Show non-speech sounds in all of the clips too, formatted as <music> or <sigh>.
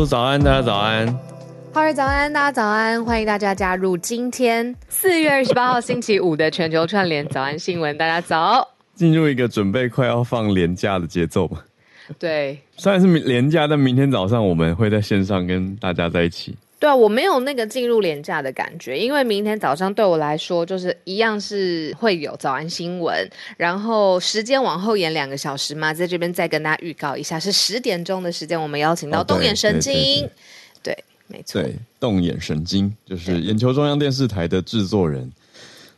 说早安，大家早安。好儿早安，大家早安，欢迎大家加入今天四月二十八号星期五的全球串联早安新闻。大家早，进入一个准备快要放年假的节奏吧。对，虽然是年假，但明天早上我们会在线上跟大家在一起。对啊，我没有那个进入廉价的感觉，因为明天早上对我来说就是一样是会有早安新闻，然后时间往后延两个小时嘛，在这边再跟大家预告一下，是十点钟的时间，我们邀请到动眼神经，哦、对，对，对，对，没错，对，动眼神经就是眼球中央电视台的制作人，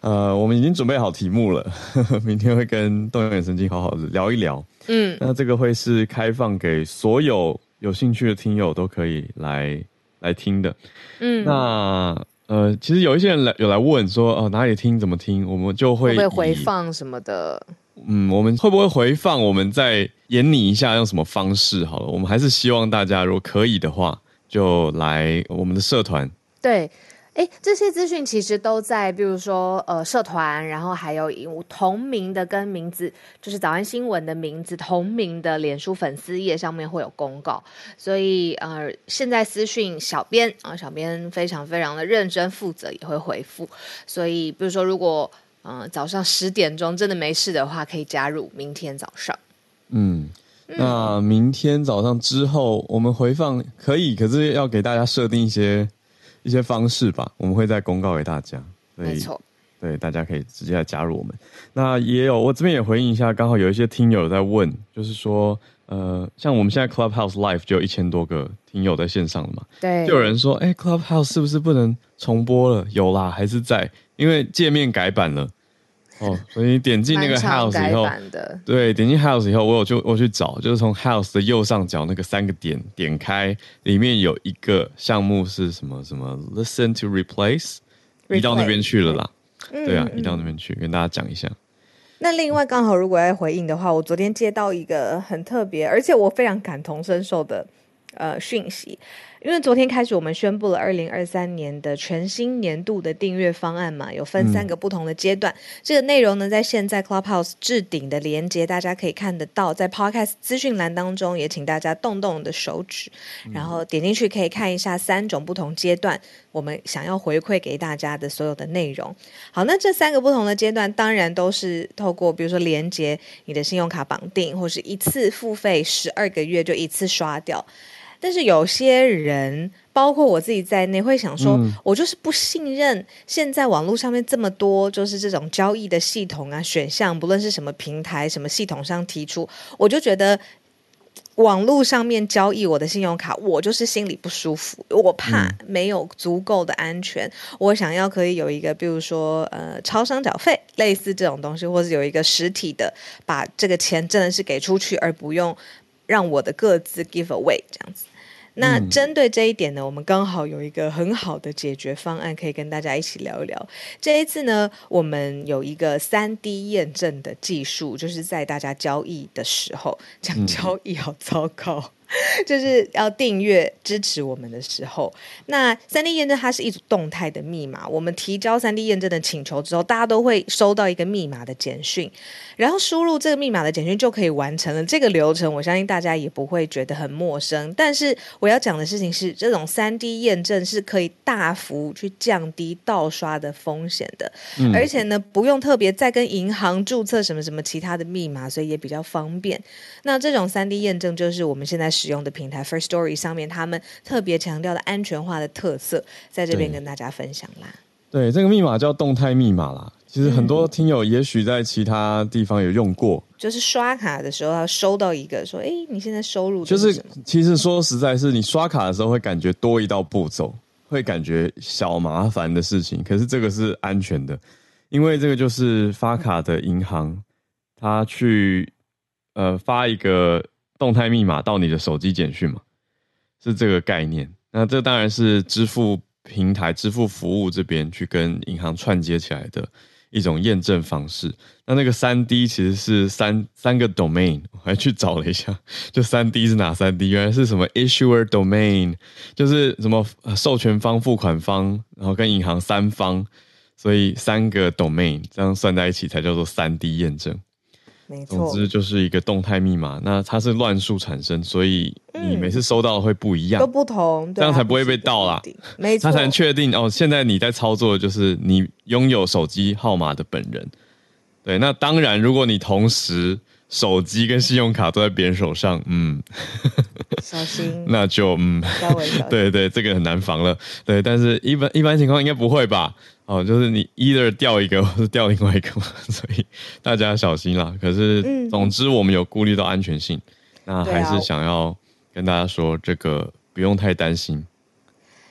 呃，我们已经准备好题目了，呵 <laughs> 呵明天会跟动眼神经好好的聊一聊，嗯，那这个会是开放给所有有兴趣的听友都可以来。来听的，嗯，那呃，其实有一些人来有来问说，哦、呃，哪里听怎么听，我们就会会回放什么的，嗯，我们会不会回放？我们再演拟一下用什么方式好了。我们还是希望大家如果可以的话，就来我们的社团，对。哎，这些资讯其实都在，比如说呃，社团，然后还有同名的跟名字，就是早安新闻的名字同名的脸书粉丝页上面会有公告，所以呃，现在私讯小编啊、呃，小编非常非常的认真负责，也会回复。所以比如说，如果呃早上十点钟真的没事的话，可以加入明天早上。嗯，那明天早上之后我们回放可以，可是要给大家设定一些。一些方式吧，我们会再公告给大家。没错，对，大家可以直接来加入我们。那也有，我这边也回应一下，刚好有一些听友在问，就是说，呃，像我们现在 Clubhouse Live 就有一千多个听友在线上了嘛？对，就有人说，哎、欸，Clubhouse 是不是不能重播了？有啦，还是在，因为界面改版了。哦，所以你点进那个 house 以后，对，点进 house 以后，我有就我去找，就是从 house 的右上角那个三个点点开，里面有一个项目是什么什么 listen to replace，移到那边去了啦。嗯、对啊，移到那边去，跟大家讲一下。那另外刚好如果要回应的话，我昨天接到一个很特别，而且我非常感同身受的呃讯息。因为昨天开始，我们宣布了二零二三年的全新年度的订阅方案嘛，有分三个不同的阶段。嗯、这个内容呢，在现在 Clubhouse 置顶的连接，大家可以看得到，在 Podcast 资讯栏当中，也请大家动动你的手指，然后点进去可以看一下三种不同阶段，我们想要回馈给大家的所有的内容。好，那这三个不同的阶段，当然都是透过比如说连接你的信用卡绑定，或是一次付费十二个月就一次刷掉。但是有些人，包括我自己在内，会想说，嗯、我就是不信任现在网络上面这么多，就是这种交易的系统啊、选项，不论是什么平台、什么系统上提出，我就觉得网络上面交易我的信用卡，我就是心里不舒服，我怕没有足够的安全。嗯、我想要可以有一个，比如说呃，超商缴费类似这种东西，或者有一个实体的，把这个钱真的是给出去，而不用让我的各自 give away 这样子。那针对这一点呢，我们刚好有一个很好的解决方案，可以跟大家一起聊一聊。这一次呢，我们有一个三 D 验证的技术，就是在大家交易的时候，讲交易好糟糕。<laughs> 就是要订阅支持我们的时候，那三 D 验证它是一组动态的密码。我们提交三 D 验证的请求之后，大家都会收到一个密码的简讯，然后输入这个密码的简讯就可以完成了这个流程。我相信大家也不会觉得很陌生。但是我要讲的事情是，这种三 D 验证是可以大幅去降低盗刷的风险的，嗯、而且呢，不用特别再跟银行注册什么什么其他的密码，所以也比较方便。那这种三 D 验证就是我们现在使用的平台 First Story 上面，他们特别强调的安全化的特色，在这边跟大家分享啦。对，这个密码叫动态密码啦。其实很多听友也许在其他地方有用过，嗯、就是刷卡的时候，要收到一个说：“哎，你现在收入就是……其实说实在，是你刷卡的时候会感觉多一道步骤，会感觉小麻烦的事情。可是这个是安全的，因为这个就是发卡的银行，他去呃发一个。”动态密码到你的手机简讯嘛，是这个概念。那这当然是支付平台、支付服务这边去跟银行串接起来的一种验证方式。那那个三 D 其实是三三个 domain，我还去找了一下，就三 D 是哪三 D？原来是什么 issuer domain，就是什么授权方、付款方，然后跟银行三方，所以三个 domain 这样算在一起才叫做三 D 验证。没错，总之就是一个动态密码。那它是乱数产生，所以你每次收到的会不一样，都不同，这样才不会被盗啦。没错，他才能确定哦。现在你在操作的就是你拥有手机号码的本人。对，那当然，如果你同时手机跟信用卡都在别人手上，嗯，小心，<laughs> 那就嗯，<laughs> 对对，这个很难防了。对，但是一般一般情况应该不会吧？哦，就是你 either 掉一个，<laughs> 或是掉另外一个嘛，<laughs> 所以大家小心啦。可是，总之我们有顾虑到安全性，嗯、那还是想要跟大家说，这个不用太担心。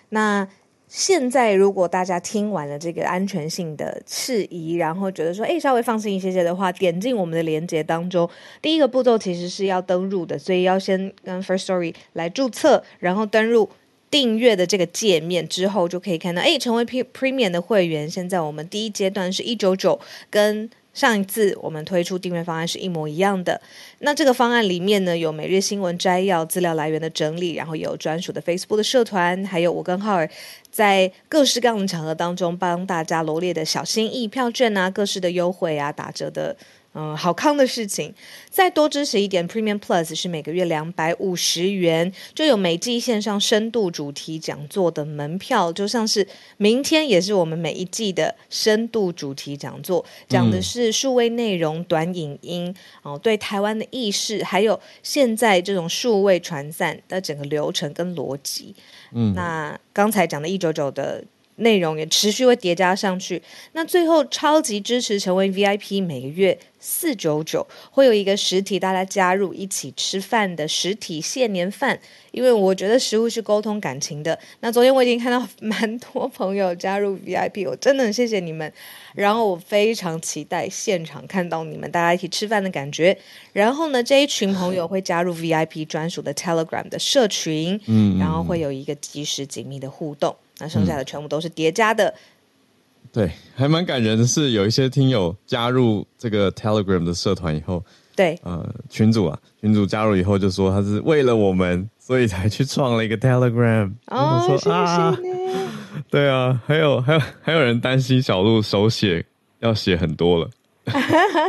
那现在如果大家听完了这个安全性的事宜，然后觉得说，哎，稍微放心一些些的话，点进我们的连接当中，第一个步骤其实是要登入的，所以要先跟 First Story 来注册，然后登入。订阅的这个界面之后，就可以看到，哎，成为 Premium 的会员。现在我们第一阶段是一九九，跟上一次我们推出订阅方案是一模一样的。那这个方案里面呢，有每日新闻摘要、资料来源的整理，然后有专属的 Facebook 的社团，还有我跟浩尔在各式各样的场合当中帮大家罗列的小心意、票券啊、各式的优惠啊、打折的。嗯，好康的事情，再多支持一点，Premium Plus 是每个月两百五十元，就有每季线上深度主题讲座的门票，就像是明天也是我们每一季的深度主题讲座，讲的是数位内容、短影音哦，对台湾的意识，还有现在这种数位传散的整个流程跟逻辑。嗯，那刚才讲的一九九的。内容也持续会叠加上去，那最后超级支持成为 VIP，每个月四九九会有一个实体大家加入一起吃饭的实体谢年饭，因为我觉得食物是沟通感情的。那昨天我已经看到蛮多朋友加入 VIP，我真的很谢谢你们。然后我非常期待现场看到你们大家一起吃饭的感觉。然后呢，这一群朋友会加入 VIP 专属的 Telegram 的社群，嗯，然后会有一个及时紧密的互动。那剩下的全部都是叠加的，嗯，对，还蛮感人的是，有一些听友加入这个 Telegram 的社团以后，对，呃，群主啊，群主加入以后就说他是为了我们，所以才去创了一个 Telegram。哦，说谢谢你。啊，对啊，还有还有还有人担心小鹿手写要写很多了。<laughs>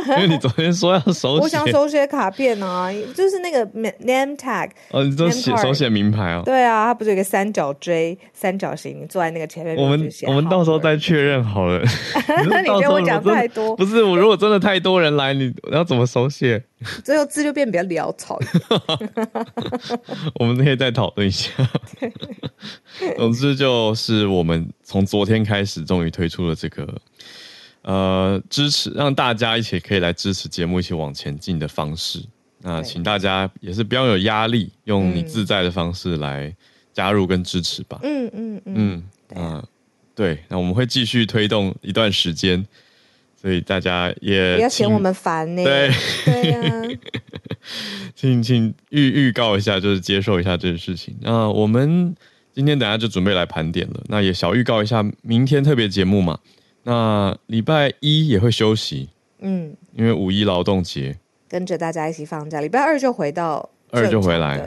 因为你昨天说要手写，我想手写卡片啊，就是那个 name tag 哦，你都写手写名牌哦。对啊，它不是有一个三角锥、三角形，你坐在那个前面。我们我们到时候再确认好了。<laughs> 你觉得我讲太多？不是，我如果真的太多人来，你要怎么手写？最后字就变比较潦草。<laughs> 我们可以再讨论一下。总之就是我们从昨天开始，终于推出了这个。呃，支持让大家一起可以来支持节目，一起往前进的方式。那请大家也是不要有压力，用你自在的方式来加入跟支持吧。嗯嗯嗯嗯，呃，对，那我们会继续推动一段时间，所以大家也不要嫌我们烦呢。对对呀，<laughs> 请请预预告一下，就是接受一下这件事情。那我们今天等下就准备来盘点了。那也小预告一下，明天特别节目嘛。那礼拜一也会休息，嗯，因为五一劳动节，跟着大家一起放假。礼拜二就回到二就回来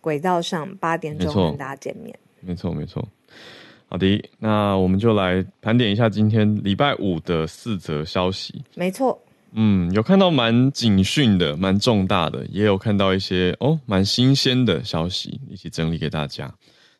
轨道上，八点钟跟大家见面。没错，没错。好的，那我们就来盘点一下今天礼拜五的四则消息。没错，嗯，有看到蛮警讯的，蛮重大的，也有看到一些哦，蛮新鲜的消息，一起整理给大家。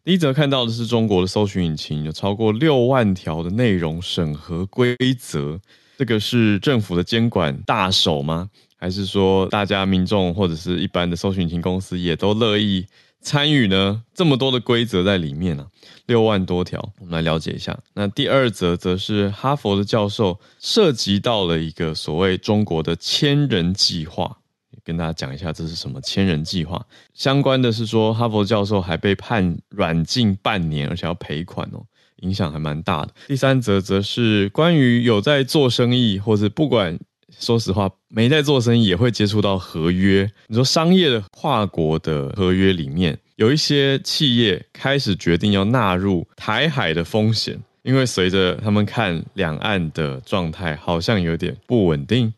第一则看到的是中国的搜寻引擎有超过六万条的内容审核规则，这个是政府的监管大手吗？还是说大家民众或者是一般的搜寻引擎公司也都乐意参与呢？这么多的规则在里面呢、啊，六万多条，我们来了解一下。那第二则则是哈佛的教授涉及到了一个所谓中国的千人计划。跟大家讲一下这是什么千人计划。相关的是说，哈佛教授还被判软禁半年，而且要赔款哦，影响还蛮大的。第三则则是关于有在做生意，或者不管说实话没在做生意，也会接触到合约。你说商业的跨国的合约里面，有一些企业开始决定要纳入台海的风险，因为随着他们看两岸的状态好像有点不稳定。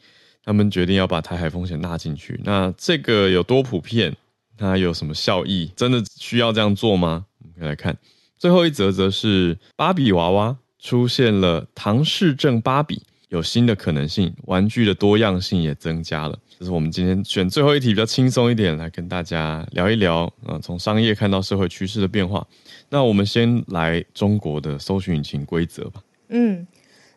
他们决定要把台海风险纳进去，那这个有多普遍？它有什么效益？真的需要这样做吗？我们可以来看最后一则，则是芭比娃娃出现了唐氏症芭比，有新的可能性，玩具的多样性也增加了。就是我们今天选最后一题比较轻松一点，来跟大家聊一聊，呃，从商业看到社会趋势的变化。那我们先来中国的搜寻引擎规则吧。嗯。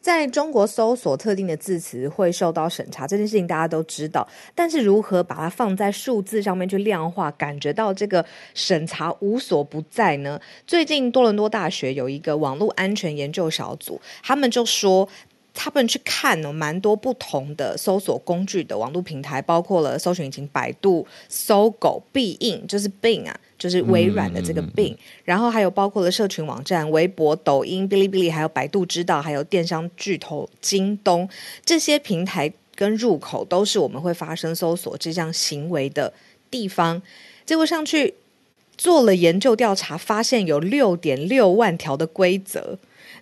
在中国搜索特定的字词会受到审查，这件事情大家都知道。但是如何把它放在数字上面去量化，感觉到这个审查无所不在呢？最近多伦多大学有一个网络安全研究小组，他们就说。他们去看了蛮多不同的搜索工具的网络平台，包括了搜寻引擎百度、搜狗、必应，就是 Bing 啊，就是微软的这个嗯，然后还有包括了社群网站、微博、抖音、哔哩哔哩，还有百度知道，还有电商巨头京东这些平台跟入口，都是我们会发生搜索这项行为的地方。结果上去做了研究调查，发现有六点六万条的规则。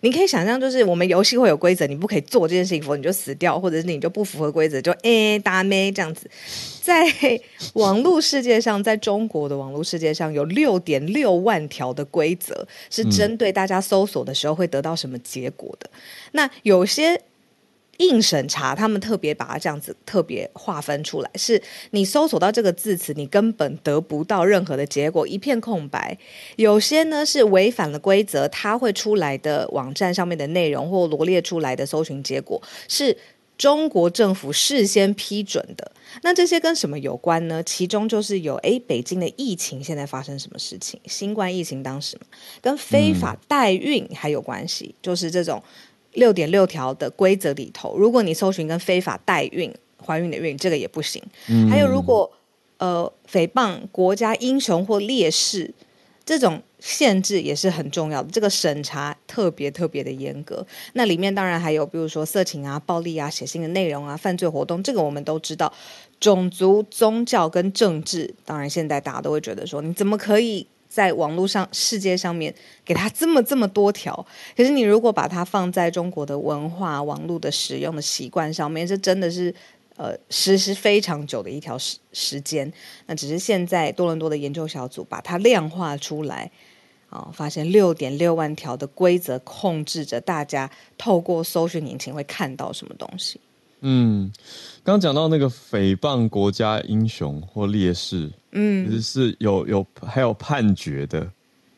你可以想象，就是我们游戏会有规则，你不可以做这件事情，否则你就死掉，或者是你就不符合规则，就诶打咩这样子。在 <laughs> 网络世界上，在中国的网络世界上有六点六万条的规则，是针对大家搜索的时候会得到什么结果的。嗯、那有些。硬审查，他们特别把它这样子特别划分出来，是你搜索到这个字词，你根本得不到任何的结果，一片空白。有些呢是违反了规则，它会出来的网站上面的内容或罗列出来的搜寻结果，是中国政府事先批准的。那这些跟什么有关呢？其中就是有，诶，北京的疫情现在发生什么事情？新冠疫情当时跟非法代孕还有关系，就是这种。六点六条的规则里头，如果你搜寻跟非法代孕、怀孕的孕，这个也不行。嗯、还有，如果呃诽谤国家英雄或烈士，这种限制也是很重要的。这个审查特别特别的严格。那里面当然还有，比如说色情啊、暴力啊、写信的内容啊、犯罪活动，这个我们都知道。种族、宗教跟政治，当然现在大家都会觉得说，你怎么可以？在网络上、世界上面，给他这么这么多条，可是你如果把它放在中国的文化、网络的使用的习惯上面，这真的是呃实施非常久的一条时时间。那只是现在多伦多的研究小组把它量化出来，啊、哦，发现六点六万条的规则控制着大家透过搜寻引擎会看到什么东西。嗯，刚讲到那个诽谤国家英雄或烈士，嗯，其实是有有还有判决的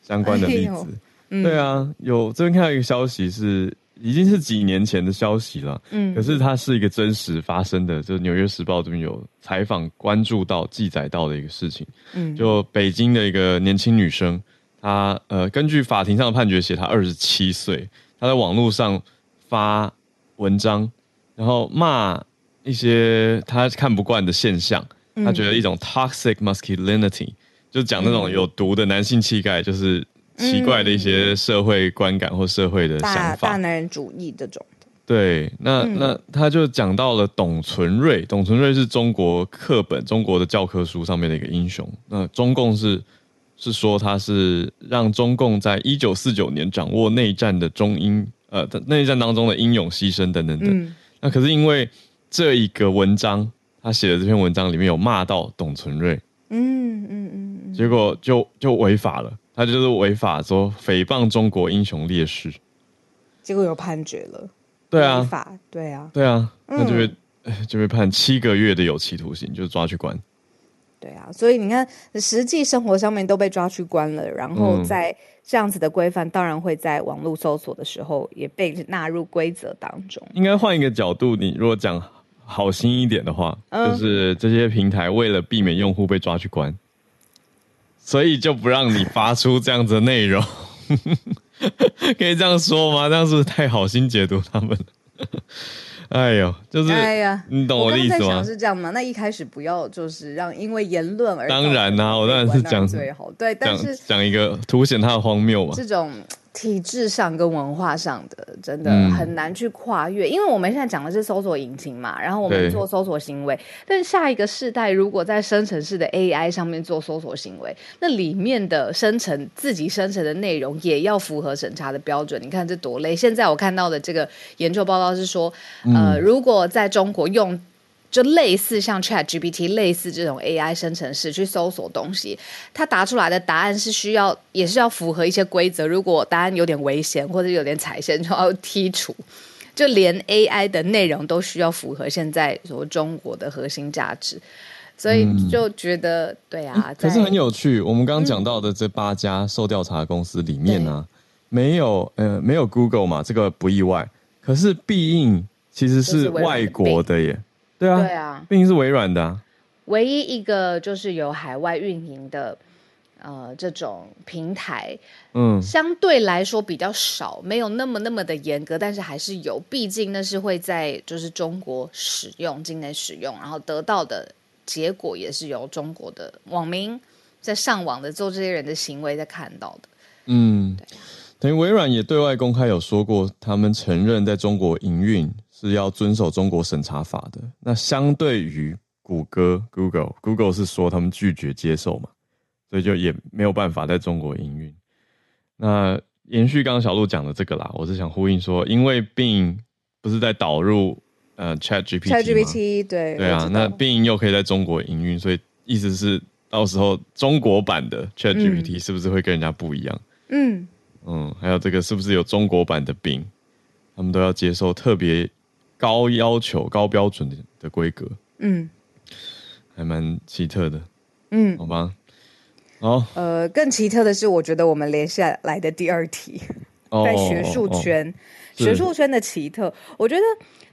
相关的例子。哎、对啊，有这边看到一个消息是已经是几年前的消息了，嗯，可是它是一个真实发生的，就是《纽约时报》这边有采访关注到记载到的一个事情。嗯，就北京的一个年轻女生，她呃根据法庭上的判决写，她二十七岁，她在网络上发文章。然后骂一些他看不惯的现象，他觉得一种 toxic masculinity，就讲那种有毒的男性气概，就是奇怪的一些社会观感或社会的想法，大，大男人主义这种。对，那那他就讲到了董存瑞，董存瑞是中国课本、中国的教科书上面的一个英雄。那中共是是说他是让中共在一九四九年掌握内战的中英，呃，内战当中的英勇牺牲等等等。嗯那可是因为这一个文章，他写的这篇文章里面有骂到董存瑞，嗯嗯嗯，结果就就违法了，他就是违法说诽谤中国英雄烈士，结果有判决了，对啊，违法，对啊，对啊，那就被、嗯、<laughs> 就被判七个月的有期徒刑，就抓去关。对啊，所以你看，实际生活上面都被抓去关了，然后在这样子的规范，当然会在网络搜索的时候也被纳入规则当中。应该换一个角度，你如果讲好心一点的话，嗯、就是这些平台为了避免用户被抓去关，所以就不让你发出这样子的内容，<laughs> 可以这样说吗？这样是不是太好心解读他们了？<laughs> 哎呦，就是，哎呀，你懂我的意思吗？是这样吗？那一开始不要就是让因为言论而当然呐、啊，我当然是讲最好，对，但是讲一个凸显他的荒谬嘛，这种。体制上跟文化上的真的很难去跨越，嗯、因为我们现在讲的是搜索引擎嘛，然后我们做搜索行为，但是下一个世代如果在生成式的 AI 上面做搜索行为，那里面的生成自己生成的内容也要符合审查的标准。你看这多累！现在我看到的这个研究报告是说，呃，如果在中国用。就类似像 ChatGPT 类似这种 AI 生成式去搜索东西，它答出来的答案是需要，也是要符合一些规则。如果答案有点危险或者有点踩线，就要剔除。就连 AI 的内容都需要符合现在说中国的核心价值，所以就觉得、嗯、对啊。可是很有趣，我们刚刚讲到的这八家受调查公司里面呢、啊，没有呃没有 Google 嘛，这个不意外。可是必应其实是外国的耶，对啊，对啊，毕竟是微软的啊。唯一一个就是有海外运营的。呃，这种平台，嗯，相对来说比较少，没有那么那么的严格，但是还是有，毕竟那是会在就是中国使用、境内使用，然后得到的结果也是由中国的网民在上网的做这些人的行为在看到的。嗯，对，等于微软也对外公开有说过，他们承认在中国营运是要遵守中国审查法的。那相对于谷歌 Google，Google 是说他们拒绝接受嘛？所以就也没有办法在中国营运。那延续刚刚小路讲的这个啦，我是想呼应说，因为 Bing 不是在导入呃 ChatGPT 吗？ChatGPT 对对啊，那 Bing 又可以在中国营运，所以意思是到时候中国版的 ChatGPT 是不是会跟人家不一样？嗯嗯，还有这个是不是有中国版的 Bing，他们都要接受特别高要求、高标准的的规格。嗯，还蛮奇特的。嗯，好吧。哦，呃，更奇特的是，我觉得我们连下来的第二题，哦、在学术圈，哦、学术圈的奇特，我觉得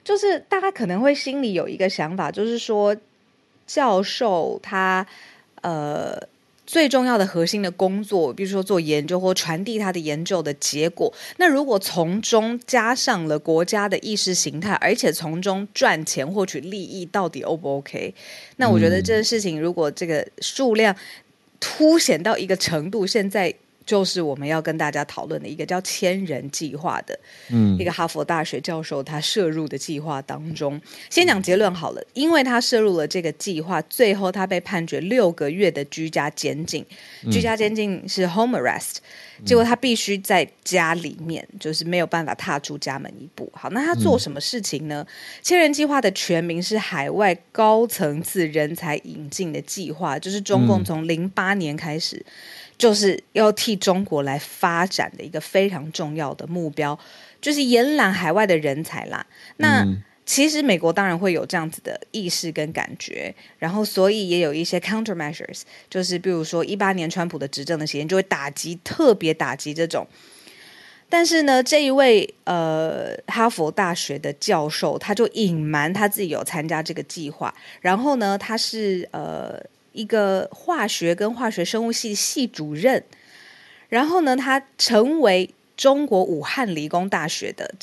就是大家可能会心里有一个想法，就是说教授他呃最重要的核心的工作，比如说做研究或传递他的研究的结果，那如果从中加上了国家的意识形态，而且从中赚钱获取利益，到底 O 不 OK？那我觉得这件事情，如果这个数量。凸显到一个程度，现在就是我们要跟大家讨论的一个叫“千人计划”的，嗯，一个哈佛大学教授他涉入的计划当中。先讲结论好了，因为他涉入了这个计划，最后他被判决六个月的居家监禁，居家监禁是 home arrest。结果他必须在家里面，就是没有办法踏出家门一步。好，那他做什么事情呢？嗯、千人计划的全名是海外高层次人才引进的计划，就是中共从零八年开始，就是要替中国来发展的一个非常重要的目标，就是延揽海外的人才啦。那、嗯其实美国当然会有这样子的意识跟感觉，然后所以也有一些 countermeasures，就是比如说一八年川普的执政的时间就会打击，特别打击这种。但是呢，这一位呃哈佛大学的教授他就隐瞒他自己有参加这个计划，然后呢，他是呃一个化学跟化学生物系系主任，然后呢，他成为中国武汉理工大学的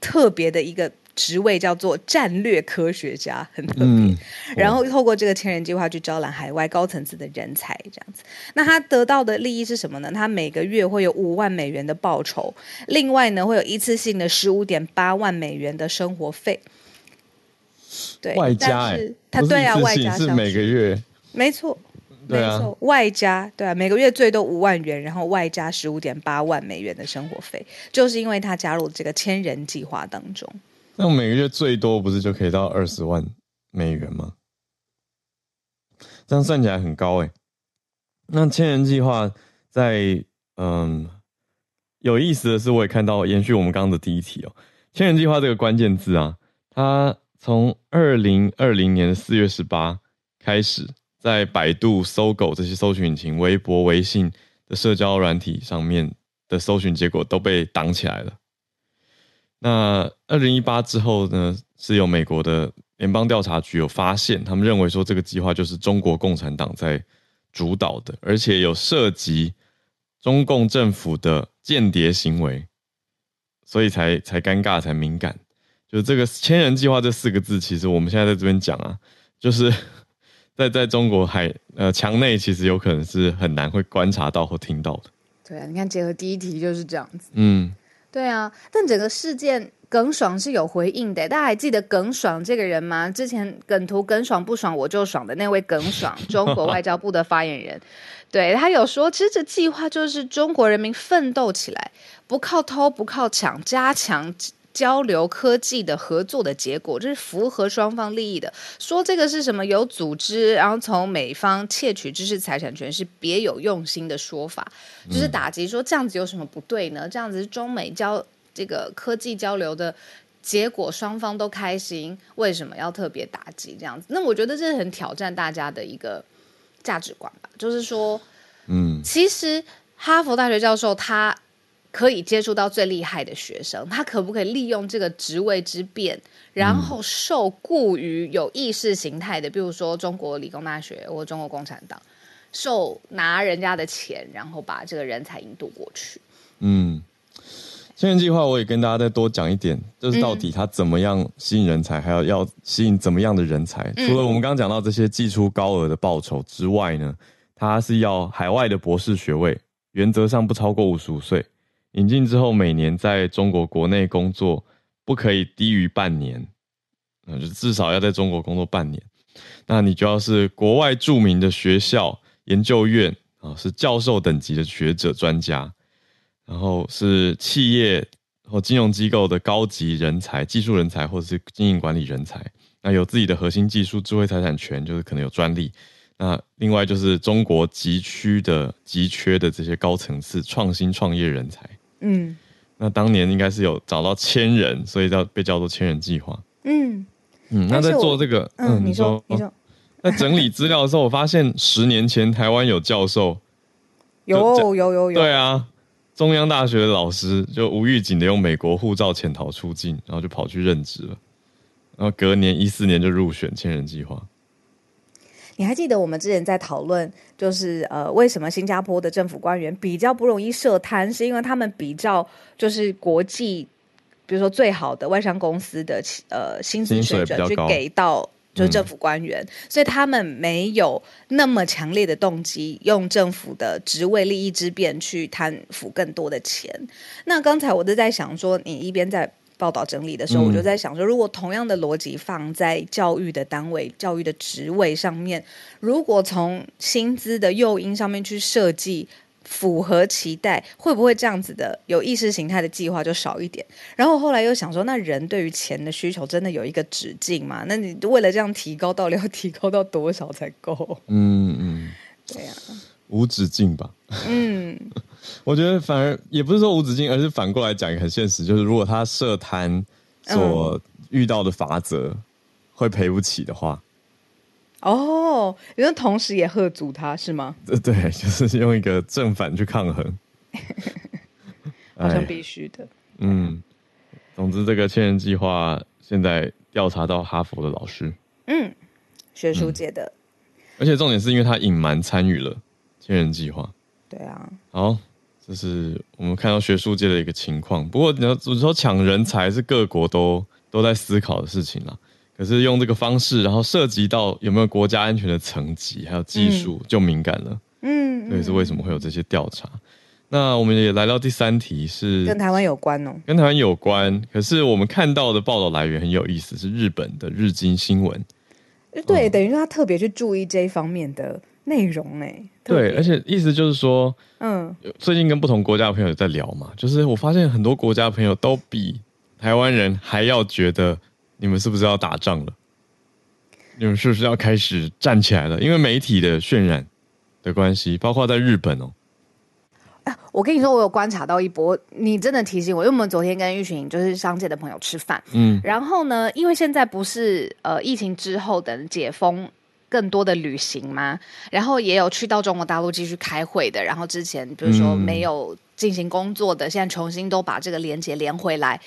特别的一个。职位叫做战略科学家，很特别。嗯、<laughs> 然后透过这个千人计划去招揽海外高层次的人才，这样子。那他得到的利益是什么呢？他每个月会有五万美元的报酬，另外呢会有一次性的十五点八万美元的生活费。对，外加哎，他对啊，外加是每个月，没错。没错，外加对啊，每个月最多五万元，然后外加十五点八万美元的生活费，就是因为他加入这个千人计划当中。那我每个月最多不是就可以到二十万美元吗？这样算起来很高哎。那千人计划在嗯，有意思的是，我也看到延续我们刚刚的第一题哦。千人计划这个关键字啊，它从二零二零年的四月十八开始，在百度、搜狗这些搜寻引擎、微博、微信的社交软体上面的搜寻结果都被挡起来了。那二零一八之后呢，是由美国的联邦调查局有发现，他们认为说这个计划就是中国共产党在主导的，而且有涉及中共政府的间谍行为，所以才才尴尬，才敏感。就这个“千人计划”这四个字，其实我们现在在这边讲啊，就是在在中国海呃墙内，其实有可能是很难会观察到或听到的。对啊，你看结合第一题就是这样子。嗯。对啊，但整个事件耿爽是有回应的。大家还记得耿爽这个人吗？之前梗图“耿爽不爽我就爽”的那位耿爽，中国外交部的发言人，对，他有说，其实这计划就是中国人民奋斗起来，不靠偷，不靠抢，加强交流科技的合作的结果，这是符合双方利益的。说这个是什么有组织，然后从美方窃取知识财产权是别有用心的说法，就是打击说这样子有什么不对呢？这样子是中美交这个科技交流的结果双方都开心，为什么要特别打击这样子？那我觉得这是很挑战大家的一个价值观吧。就是说，嗯，其实哈佛大学教授他可以接触到最厉害的学生，他可不可以利用这个职位之便，然后受雇于有意识形态的，比如说中国理工大学或中国共产党，受拿人家的钱，然后把这个人才引渡过去？嗯。千人计划，我也跟大家再多讲一点，就是到底他怎么样吸引人才，还要要吸引怎么样的人才？除了我们刚刚讲到这些寄出高额的报酬之外呢，他是要海外的博士学位，原则上不超过五十五岁，引进之后每年在中国国内工作不可以低于半年，那就至少要在中国工作半年。那你就要是国外著名的学校、研究院啊，是教授等级的学者专家。然后是企业或金融机构的高级人才、技术人才，或者是经营管理人才。那有自己的核心技术、智慧财产权，就是可能有专利。那另外就是中国急需的、急缺的这些高层次创新创业人才。嗯，那当年应该是有找到千人，所以叫被叫做千人计划。嗯嗯，那在做这个，嗯，你说你说，在整理资料的时候，我发现十年前台湾有教授，有有有有，对啊。中央大学的老师就无预警的用美国护照潜逃出境，然后就跑去任职了，然后隔年一四年就入选千人计划。你还记得我们之前在讨论，就是呃，为什么新加坡的政府官员比较不容易涉贪？是因为他们比较就是国际，比如说最好的外商公司的呃薪资水准去给到。就是政府官员，嗯，所以他们没有那么强烈的动机，用政府的职位利益之便去贪腐更多的钱。那刚才我都在想说，你一边在报道整理的时候，嗯，我就在想说，如果同样的逻辑放在教育的单位、教育的职位上面，如果从薪资的诱因上面去设计。符合期待，会不会这样子的有意识形态的计划就少一点？然后后来又想说，那人对于钱的需求真的有一个止境吗？那你为了这样提高，到底要 <laughs> 提高到多少才够？嗯嗯，对呀、啊，无止境吧。嗯，我觉得反而也不是说无止境，而是反过来讲也很现实，就是如果他涉贪所遇到的罚则会赔不起的话。哦，因为同时也喝阻他是吗？对对，就是用一个正反去抗衡，<laughs> 好像必须的。嗯，总之这个千人计划现在调查到哈佛的老师，嗯，学术界的、嗯，而且重点是因为他隐瞒参与了千人计划。对啊，好，这是我们看到学术界的一个情况。不过你要你说抢人才是各国都都在思考的事情啦。可是用这个方式，然后涉及到有没有国家安全的层级，还有技术，就敏感了。嗯，所以是为什么会有这些调查？嗯、那我们也来到第三题，是跟台湾有关哦，跟台湾有关。可是我们看到的报道来源很有意思，是日本的日经新闻。对，嗯、等于说他特别去注意这一方面的内容呢。对，而且意思就是说，嗯，最近跟不同国家的朋友在聊嘛，就是我发现很多国家的朋友都比台湾人还要觉得。你们是不是要打仗了？你们是不是要开始站起来了？因为媒体的渲染的关系，包括在日本哦。啊，我跟你说，我有观察到一波。你真的提醒我，因为我们昨天跟一群就是商界的朋友吃饭，嗯，然后呢，因为现在不是呃疫情之后等解封更多的旅行吗？然后也有去到中国大陆继续开会的，然后之前比如说没有进行工作的，嗯，现在重新都把这个连接连回来。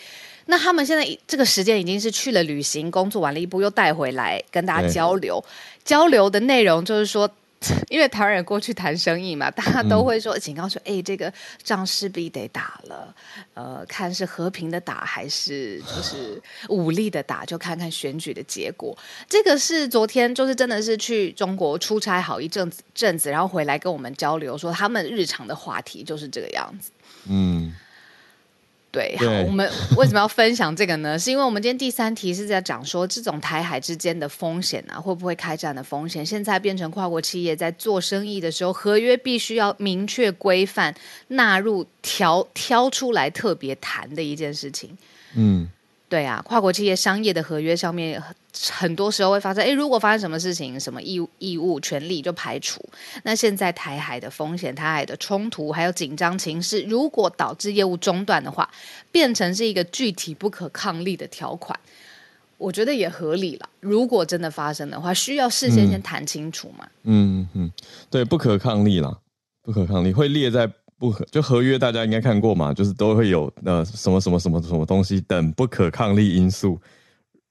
那他们现在这个时间已经是去了旅行，工作完了一步又带回来跟大家交流，交流的内容就是说，<laughs> 因为台湾人过去谈生意嘛，大家都会说警告说，哎、嗯，这个仗势必得打了，呃，看是和平的打还是就是武力的打，就看看选举的结果。这个是昨天就是真的是去中国出差好一阵子阵子，然后回来跟我们交流说，他们日常的话题就是这个样子，嗯。对，好，我们 <laughs> 为什么要分享这个呢？是因为我们今天第三题是在讲说，这种台海之间的风险啊，会不会开战的风险，现在变成跨国企业在做生意的时候，合约必须要明确规范，纳入调挑出来特别谈的一件事情。嗯，对啊，跨国企业商业的合约上面，很多时候会发生，诶，如果发生什么事情，什么义务、义务、权利就排除。那现在台海的风险、台海的冲突，还有紧张情势，如果导致业务中断的话，变成是一个具体不可抗力的条款，我觉得也合理了。如果真的发生的话，需要事先先谈清楚嘛。嗯嗯，对，不可抗力啦，不可抗力会列在。不可就合约，大家应该看过嘛，就是都会有呃什么什么什么什么东西等不可抗力因素，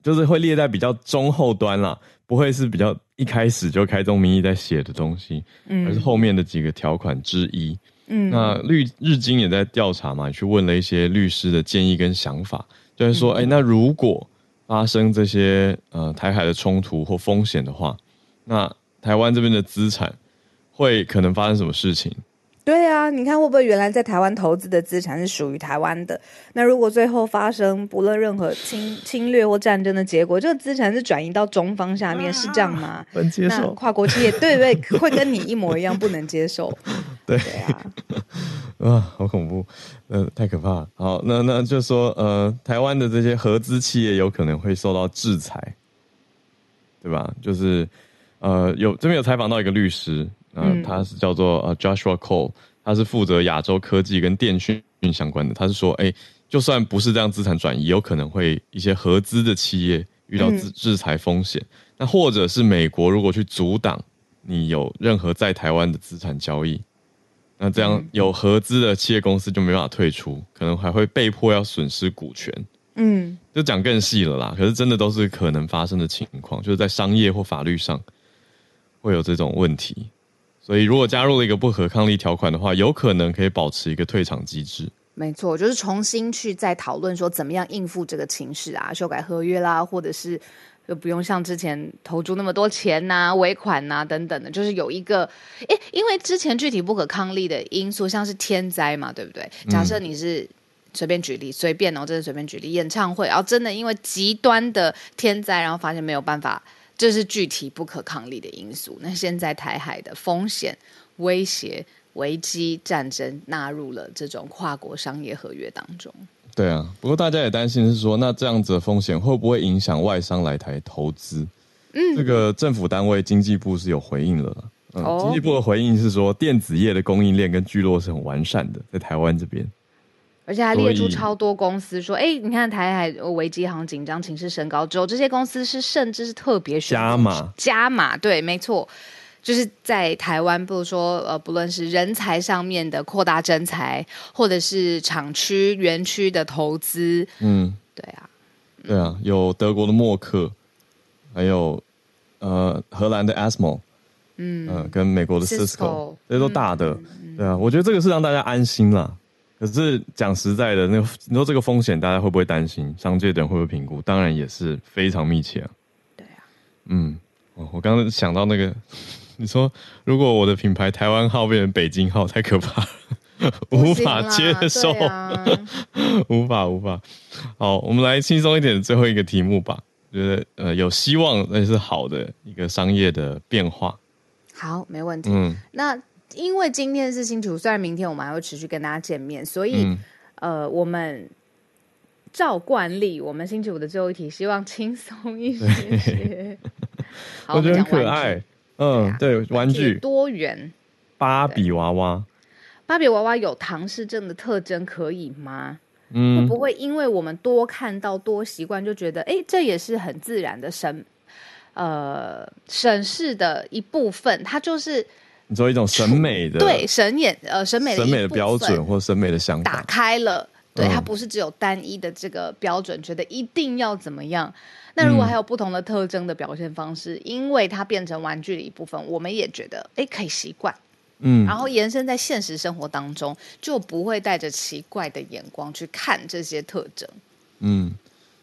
就是会列在比较中后端啦，不会是比较一开始就开宗明义在写的东西，嗯，而是后面的几个条款之一，嗯，那律日经也在调查嘛，去问了一些律师的建议跟想法，就是说，哎、嗯。欸，那如果发生这些呃台海的冲突或风险的话，那台湾这边的资产会可能发生什么事情？对啊，你看会不会原来在台湾投资的资产是属于台湾的？那如果最后发生不论任何侵侵略或战争的结果，这个资产是转移到中方下面，啊、是这样吗？<laughs> 不能接受。跨国企业对不，对会跟你一模一样，不能接受。<laughs> 对，对啊，<laughs> 啊，好恐怖，呃，太可怕了。好，那那就说，呃，台湾的这些合资企业有可能会受到制裁，对吧？就是，呃，有这边有采访到一个律师。嗯，他是叫做呃 Joshua Cole，他是负责亚洲科技跟电讯相关的。他是说，哎、欸，就算不是这样资产转移，有可能会一些合资的企业遇到制制裁风险。那、嗯、或者是美国如果去阻挡你有任何在台湾的资产交易，那这样有合资的企业公司就没办法退出，可能还会被迫要损失股权。嗯，就讲更细了啦。可是真的都是可能发生的情况，就是在商业或法律上会有这种问题。所以，如果加入了一个不可抗力条款的话，有可能可以保持一个退场机制。没错，就是重新去再讨论说怎么样应付这个情势啊，修改合约啦，或者是就不用像之前投注那么多钱呐、尾款呐、等等的，就是有一个诶，因为之前具体不可抗力的因素，像是天灾嘛，对不对？假设你是随便举例，随便哦，真的随便举例，演唱会，然后真的因为极端的天灾，然后发现没有办法。这是具体不可抗力的因素。那现在台海的风险、威胁、危机、战争纳入了这种跨国商业合约当中。对啊，不过大家也担心是说，那这样子的风险会不会影响外商来台投资？嗯，这个政府单位经济部是有回应了。嗯，哦、经济部的回应是说，电子业的供应链跟聚落是很完善的，在台湾这边。而且还列出超多公司说，哎以，你看台海危机好像紧张情势升高之后，这些公司是甚至是特别加码加码，对，没错，就是在台湾，比如说呃，不论是人才上面的扩大征才，或者是厂区园区的投资，嗯，对啊，对啊，有德国的默克，还有呃荷兰的 ASML，嗯、呃，跟美国的 Cisco，这些都大的，嗯、对啊，我觉得这个是让大家安心啦。可是讲实在的，那个你说这个风险，大家会不会担心？商界的人会不会评估？当然也是非常密切啊。对啊，嗯，我刚刚想到那个，你说如果我的品牌台湾号变成北京号，太可怕了，无法接受，啊、无法无法。好，我们来轻松一点的最后一个题目吧。觉得呃有希望，那是好的一个商业的变化。好，没问题。嗯，那。因为今天是星期五，虽然明天我们还会持续跟大家见面，所以、嗯、呃，我们照惯例，我们星期五的最后一题，希望轻松一些。些。<laughs> 好我觉得很可爱，嗯，对，玩具。多元，芭比娃娃，芭比娃娃有唐氏症的特征，可以吗？嗯，会不会因为我们多看到多习惯，就觉得哎，这也是很自然的审呃审视的一部分，它就是。你说一种审美的对审眼呃审美的审美的标准或审美的想法打开了，对、嗯、它不是只有单一的这个标准，觉得一定要怎么样。那如果还有不同的特征的表现方式，嗯、因为它变成玩具的一部分，我们也觉得哎可以习惯，嗯，然后延伸在现实生活当中，就不会带着奇怪的眼光去看这些特征。嗯，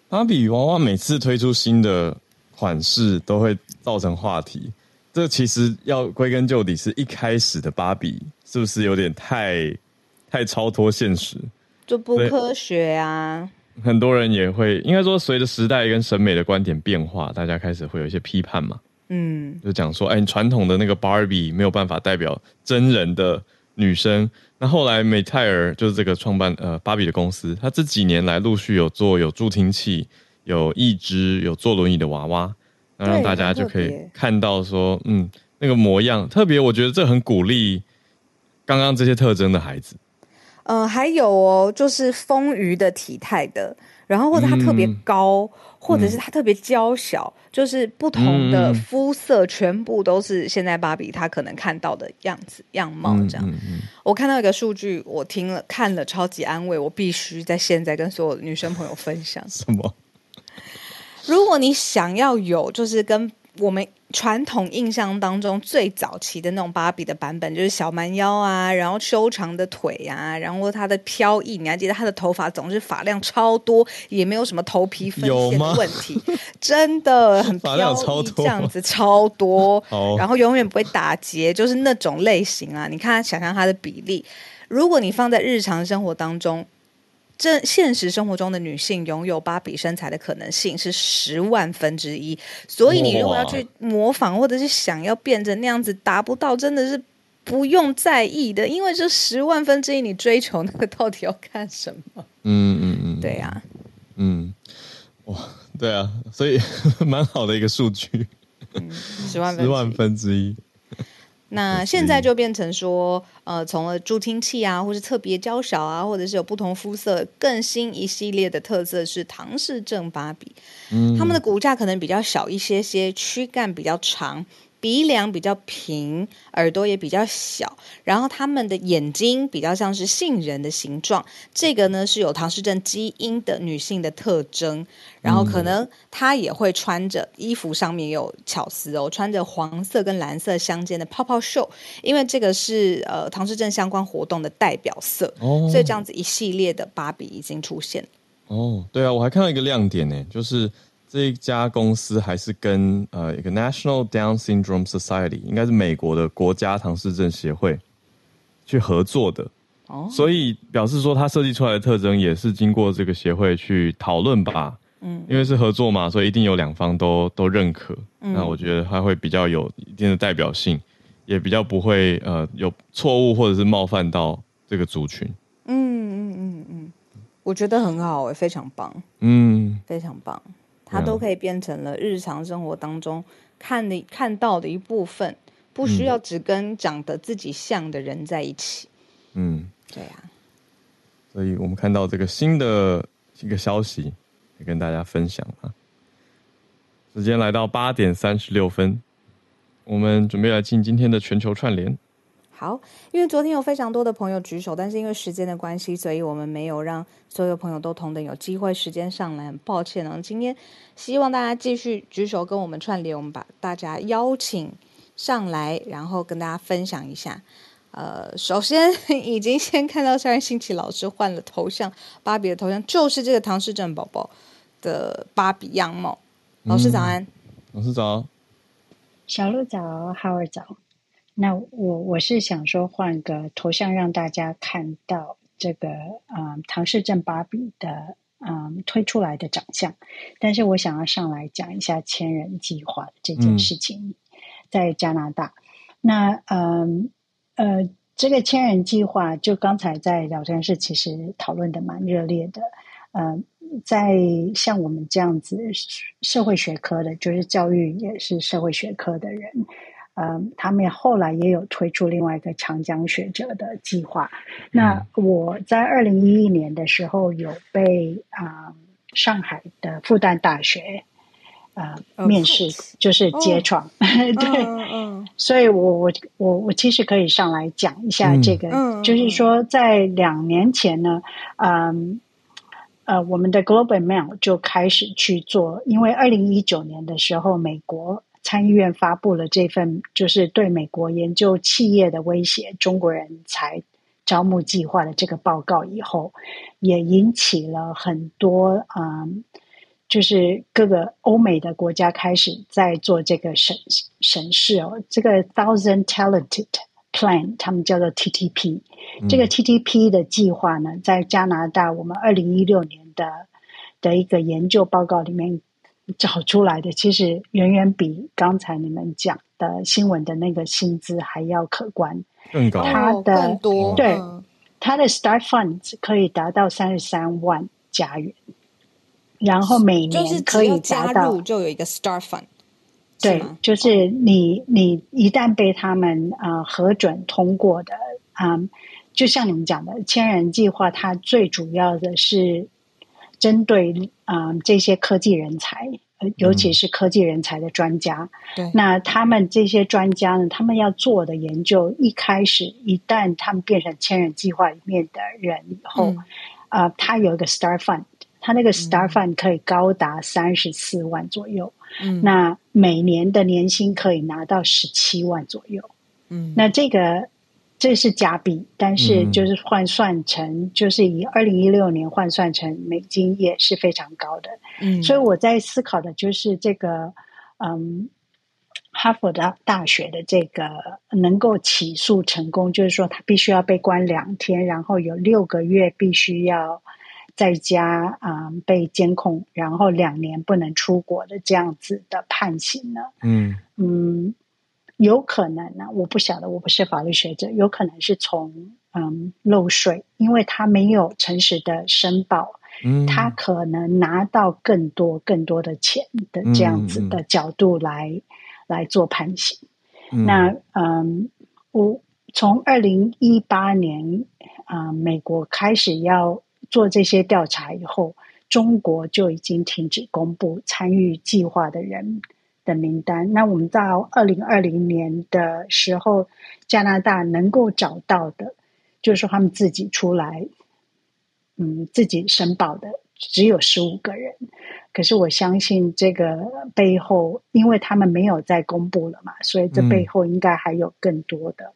芭比娃娃每次推出新的款式，都会造成话题。这其实要归根究底，是一开始的芭比是不是有点太太超脱现实，就不科学啊？很多人也会应该说，随着时代跟审美的观点变化，大家开始会有一些批判嘛。嗯，就讲说，哎，传统的那个芭比没有办法代表真人的女生，那后来美泰尔就是这个创办呃芭比的公司，他这几年来陆续有做有助听器、有义肢、有坐轮椅的娃娃，那让大家就可以看到说，嗯，那个模样特别，我觉得这很鼓励刚刚这些特征的孩子。嗯、呃，还有哦，就是丰腴的体态的。然后或者他特别高，嗯、或者是他特别娇小，嗯、就是不同的肤色，全部都是现在芭比他可能看到的样子样貌这样。我看到一个数据，我听了看了超级安慰，我必须在现在跟所有女生朋友分享。什么？如果你想要有，就是跟我们。传统印象当中最早期的那种芭比的版本，就是小蛮腰啊，然后修长的腿啊，然后她的飘逸，你还记得她的头发总是发量超多，也没有什么头皮分线的问题，真的很飘逸，这样子超多，然后永远不会打结，就是那种类型啊。你看，想象她的比例，如果你放在日常生活当中。这现实生活中的女性拥有芭比身材的可能性是十万分之一，所以你如果要去模仿或者是想要变成那样子达不到，真的是不用在意的，因为这十万分之一，你追求那个 <laughs> 到底要干什么？嗯嗯嗯，对呀，嗯，哇，对啊，所以 <laughs> 蛮好的一个数据，嗯，十万十万分之一。那现在就变成说，呃，从了助听器啊，或是特别娇小啊，或者是有不同肤色，更新一系列的特色是唐氏正芭比，嗯，他们的骨架可能比较小一些些，躯干比较长。鼻梁比较平，耳朵也比较小，然后他们的眼睛比较像是杏仁的形状，这个呢是有唐氏症基因的女性的特征。然后可能她也会穿着衣服上面有巧思哦，穿着黄色跟蓝色相间的泡泡袖，因为这个是呃唐氏症相关活动的代表色。哦，所以这样子一系列的芭比已经出现。哦，对啊，我还看到一个亮点呢，就是。这一家公司还是跟呃一个 National Down Syndrome Society，应该是美国的国家唐氏症协会去合作的，哦，所以表示说它设计出来的特征也是经过这个协会去讨论吧，嗯，因为是合作嘛，所以一定有两方都都认可，嗯，那我觉得它会比较有一定的代表性，也比较不会呃有错误或者是冒犯到这个族群，嗯嗯嗯嗯，我觉得很好，非常棒，嗯，非常棒。它都可以变成了日常生活当中看的看到的一部分，不需要只跟长得自己像的人在一起。嗯，对呀、啊。所以我们看到这个新的一个消息，也跟大家分享啊。时间来到八点三十六分，我们准备来进今天的全球串联。好，因为昨天有非常多的朋友举手，但是因为时间的关系，所以我们没有让所有朋友都同等有机会时间上来，很抱歉啊。今天希望大家继续举手跟我们串联，我们把大家邀请上来，然后跟大家分享一下。呃，首先 <laughs> 已经先看到夏日新奇老师换了头像，芭比的头像就是这个唐氏症宝宝的芭比样貌。老师早安，嗯、老师早，小鹿早，浩儿早。那我我是想说换个头像让大家看到这个嗯唐氏症芭比的嗯推出来的长相，但是我想要上来讲一下千人计划这件事情，在加拿大。嗯、那嗯呃这个千人计划就刚才在聊天室其实讨论的蛮热烈的，嗯，在像我们这样子社会学科的，就是教育也是社会学科的人。嗯，他们后来也有推出另外一个长江学者的计划。那我在二零一一年的时候有被啊、嗯、上海的复旦大学啊、呃、面试，就是揭创。Oh. <laughs> 对，oh. Oh. 所以我我我我其实可以上来讲一下这个，mm. 就是说在两年前呢，嗯呃，我们的 Global Mail 就开始去做，因为二零一九年的时候，美国。参议院发布了这份就是对美国研究企业的威胁、中国人才招募计划的这个报告以后，也引起了很多嗯，就是各个欧美的国家开始在做这个审审视哦。这个 Thousand Talented Plan，他们叫做 TTP。这个 TTP 的计划呢，在加拿大，我们二零一六年的的一个研究报告里面。找出来的，其实远远比刚才你们讲的新闻的那个薪资还要可观，更高，他的更多，对，他的 start funds 可以达到三十三万加元，然后每年可以达到就有一个 start fund，对，就是你你一旦被他们啊、呃、核准通过的啊、呃，就像你们讲的千人计划，它最主要的是。针对啊、呃、这些科技人才，尤其是科技人才的专家，对、嗯，那他们这些专家呢，他们要做的研究，一开始一旦他们变成千人计划里面的人以后，啊、嗯。呃，他有一个 Star Fund，他那个 Star Fund 可以高达三十四万左右，嗯，那每年的年薪可以拿到十七万左右，嗯，那这个。这是加币，但是就是换算成，嗯、就是以二零一六年换算成美金也是非常高的。嗯，所以我在思考的就是这个，嗯，哈佛的大学的这个能够起诉成功，就是说他必须要被关两天，然后有六个月必须要在家啊、嗯、被监控，然后两年不能出国的这样子的判刑呢。嗯嗯。有可能呢，我不晓得，我不是法律学者，有可能是从嗯漏税，因为他没有诚实的申报，嗯，他可能拿到更多更多的钱的这样子的角度来、嗯、来做判刑。嗯、那嗯，我从二零一八年啊、嗯，美国开始要做这些调查以后，中国就已经停止公布参与计划的人的名单。那我们到二零二零年的时候，加拿大能够找到的，就是说他们自己出来，嗯，自己申报的只有十五个人。可是我相信这个背后，因为他们没有再公布了嘛，所以这背后应该还有更多的。嗯、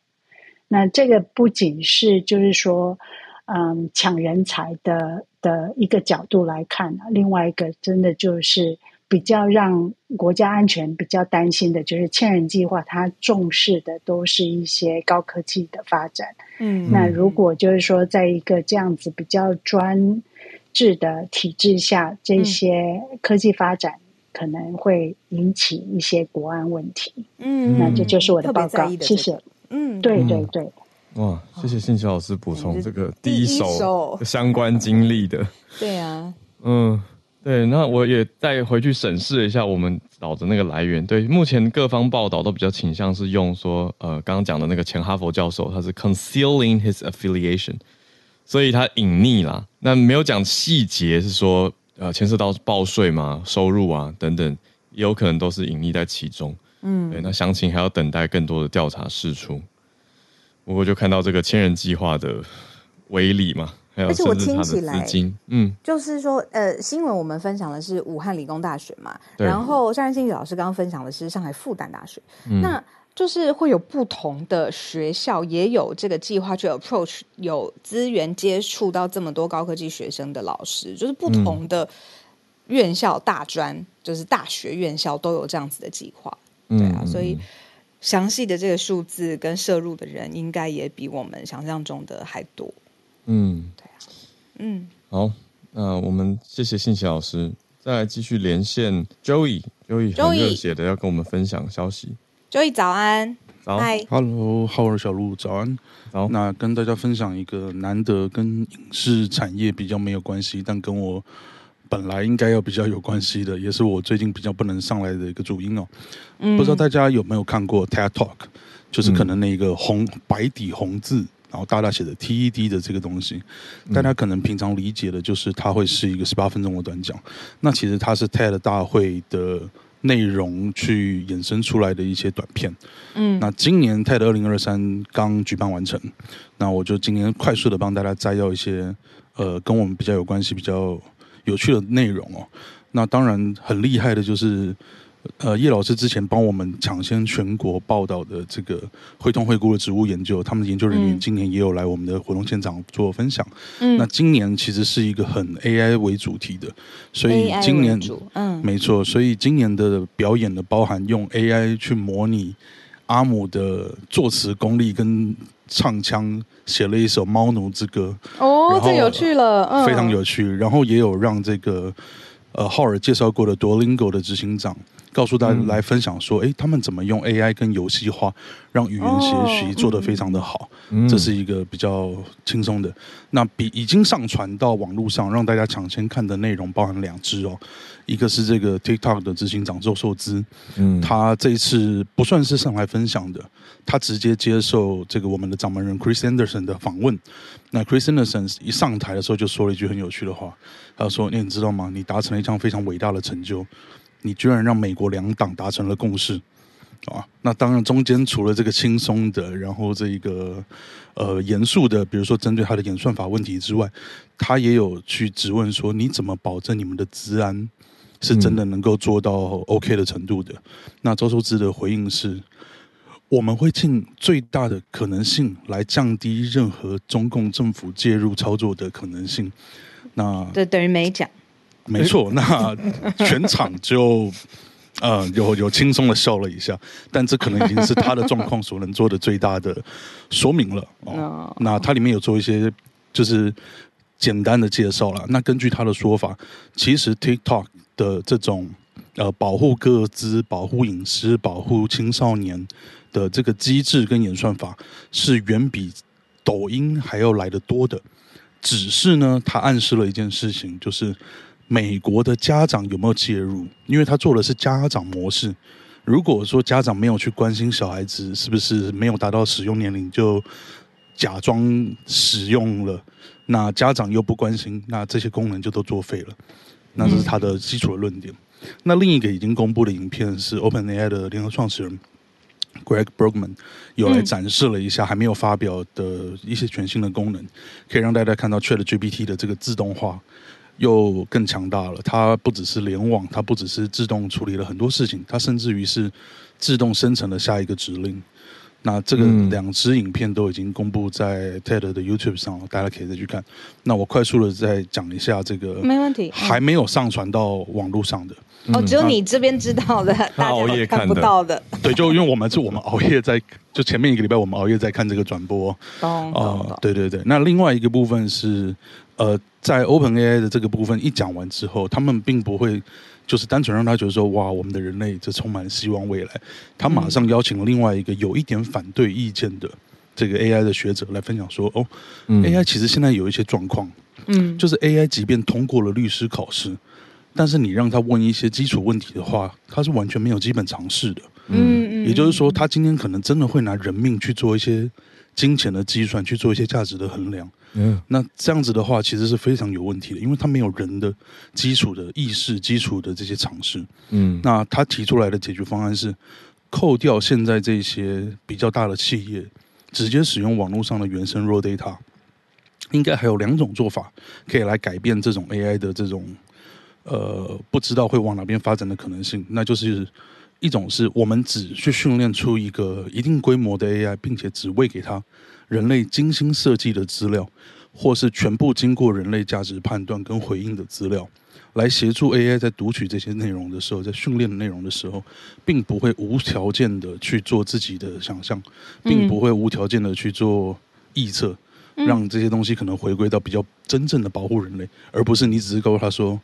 那这个不仅是就是说，嗯，抢人才的的一个角度来看，另外一个真的就是。比较让国家安全比较担心的就是千人计划，它重视的都是一些高科技的发展。嗯，那如果就是说，在一个这样子比较专制的体制下，这些科技发展可能会引起一些国安问题。嗯，那这就是我的报告。谢谢。嗯，对对对。哇，谢谢信息老师补充这个第一手相关经历的。对啊，嗯。对，那我也再回去审视一下我们找的那个来源。对，目前各方报道都比较倾向是用说，呃，刚刚讲的那个前哈佛教授，他是 concealing his affiliation，所以他隐匿啦。那没有讲细节，是说呃牵涉到报税嘛、收入啊等等，也有可能都是隐匿在其中。嗯，对，那详情还要等待更多的调查释出。不过就看到这个千人计划的威力嘛。而且我听起来，嗯，就是说，呃，新闻我们分享的是武汉理工大学嘛，然后夏信綺老师刚刚分享的是上海复旦大学，嗯，那就是会有不同的学校也有这个计划去 approach 有资源接触到这么多高科技学生的老师，就是不同的院校大专，就是大学院校都有这样子的计划，对啊，所以详细的这个数字跟摄入的人，应该也比我们想象中的还多，嗯。嗯，好，那我们谢谢信息老师，再来继续连线 Joey，Joey Joey 很热血的要跟我们分享消息。Joey 早安，早，Hello，Howard 小鹿早安，好，那跟大家分享一个难得跟影视产业比较没有关系，但跟我本来应该要比较有关系的，也是我最近比较不能上来的一个主因哦。嗯，不知道大家有没有看过 TED Talk，就是可能那个红、嗯、白底红字。然后大大写的 TED 的这个东西，大家可能平常理解的就是它会是一个十八分钟的短讲。那其实它是 TED 大会的内容去衍生出来的一些短片。嗯，那今年 TED 二零二三刚举办完成，那我就今天快速的帮大家摘要一些呃跟我们比较有关系、比较有趣的内容哦。那当然很厉害的就是。呃，叶老师之前帮我们抢先全国报道的这个会通辉谷的植物研究，他们的研究人员今年也有来我们的活动现场做分享。嗯，那今年其实是一个很 AI 为主题的，所以今年嗯，没错，所以今年的表演的包含用 AI 去模拟阿姆的作词功力跟唱腔，写了一首《猫奴之歌》。哦，这有趣了，嗯，非常有趣。然后也有让这个。呃浩尔介绍过的 Duolingo 的执行长。告诉大家来分享说，哎、嗯，他们怎么用 AI 跟游戏化，让语言学习做得非常的好。哦、这是一个比较轻松的。那比已经上传到网络上让大家抢先看的内容，包含两支哦。一个是这个 TikTok 的执行长周受资，嗯，他这一次不算是上来分享的，他直接接受这个我们的掌门人 Chris Anderson 的访问。那 Chris Anderson 一上台的时候就说了一句很有趣的话，他说：“你知道吗？你达成了一项非常伟大的成就。”你居然让美国两党达成了共识，啊，那当然中间除了这个轻松的，然后这一个呃严肃的，比如说针对他的演算法问题之外，他也有去质问说，你怎么保证你们的治安是真的能够做到 OK 的程度的？那周受资的回应是，我们会尽最大的可能性来降低任何中共政府介入操作的可能性。那对等于没讲。<laughs> 没错，<laughs> 那全场就呃有有轻松的笑了一下，但这可能已经是他的状况所能做的最大的说明了哦。那他里面有做一些就是简单的介绍了。那根据他的说法，其实 TikTok 的这种呃保护个资、保护隐私、保护青少年的这个机制跟演算法是远比抖音还要来得多的。只是呢，他暗示了一件事情，就是。美国的家长有没有介入？因为他做的是家长模式。如果说家长没有去关心小孩子是不是没有达到使用年龄就假装使用了，那家长又不关心，那这些功能就都作废了。那这是他的基础的论点。那另一个已经公布的影片是 OpenAI 的联合创始人 Greg Brockman 有来展示了一下还没有发表的一些全新的功能，可以让大家看到 ChatGPT 的这个自动化。又更强大了。它不只是联网，它不只是自动处理了很多事情，它甚至于是自动生成了下一个指令。那这个两支影片都已经公布在 TED 的 YouTube 上了，大家可以再去看。那我快速的再讲一下这个，没问题，还没有上传到网络上的。哦，只有你这边知道的，他熬夜看不到的。对，就因为我们是我们熬夜在，就前面一个礼拜我们熬夜在看这个转播。哦、呃，对对对。那另外一个部分是。呃，在 OpenAI 的这个部分一讲完之后，他们并不会就是单纯让他觉得说哇，我们的人类这充满希望未来。他马上邀请了另外一个有一点反对意见的这个 AI 的学者来分享说，哦、嗯、，AI 其实现在有一些状况，嗯，就是 AI 即便通过了律师考试，但是你让他问一些基础问题的话，他是完全没有基本常识的，嗯，也就是说，他今天可能真的会拿人命去做一些金钱的计算，去做一些价值的衡量。嗯，那这样子的话，其实是非常有问题的，因为他没有人的基础的意识、基础的这些尝试。嗯，那他提出来的解决方案是，扣掉现在这些比较大的企业，直接使用网络上的原生 raw data。应该还有两种做法可以来改变这种 AI 的这种呃不知道会往哪边发展的可能性。那就是一种是我们只去训练出一个一定规模的 AI，并且只喂给他。人类精心设计的资料，或是全部经过人类价值判断跟回应的资料，来协助 AI 在读取这些内容的时候，在训练的内容的时候，并不会无条件的去做自己的想象，并不会无条件的去做臆测，让这些东西可能回归到比较真正的保护人类，而不是你只是告诉他说，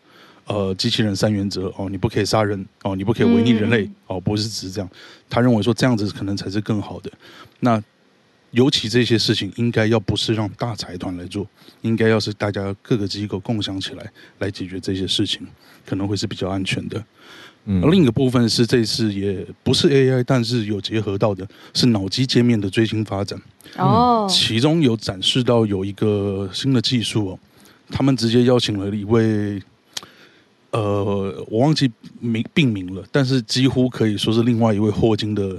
呃，机器人三原则哦，你不可以杀人哦，你不可以违逆人类哦，不是只是这样，他认为说这样子可能才是更好的，那。尤其这些事情应该要不是让大财团来做，应该要是大家各个机构共享起来来解决这些事情，可能会是比较安全的。嗯，而另一个部分是这次也不是 AI，但是有结合到的是脑机界面的最新发展。哦，其中有展示到有一个新的技术哦，他们直接邀请了一位，呃，我忘记名病名了，但是几乎可以说是另外一位霍金的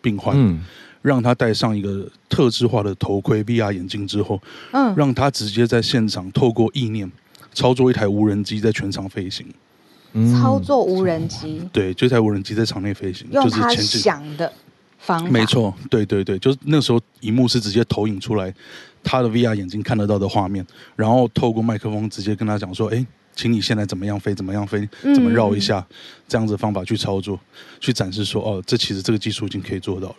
病患。嗯。让他戴上一个特制化的头盔 VR 眼镜之后，嗯，让他直接在现场透过意念操作一台无人机在全场飞行。操作无人机，对，就台无人机在场内飞行，就是前进想的方法。没错，对对对，就是那时候，荧幕是直接投影出来他的 VR 眼镜看得到的画面，然后透过麦克风直接跟他讲说：“哎，请你现在怎么样飞，怎么样飞，怎么绕一下，这样子的方法去操作，去展示说，哦，这其实这个技术已经可以做到了。”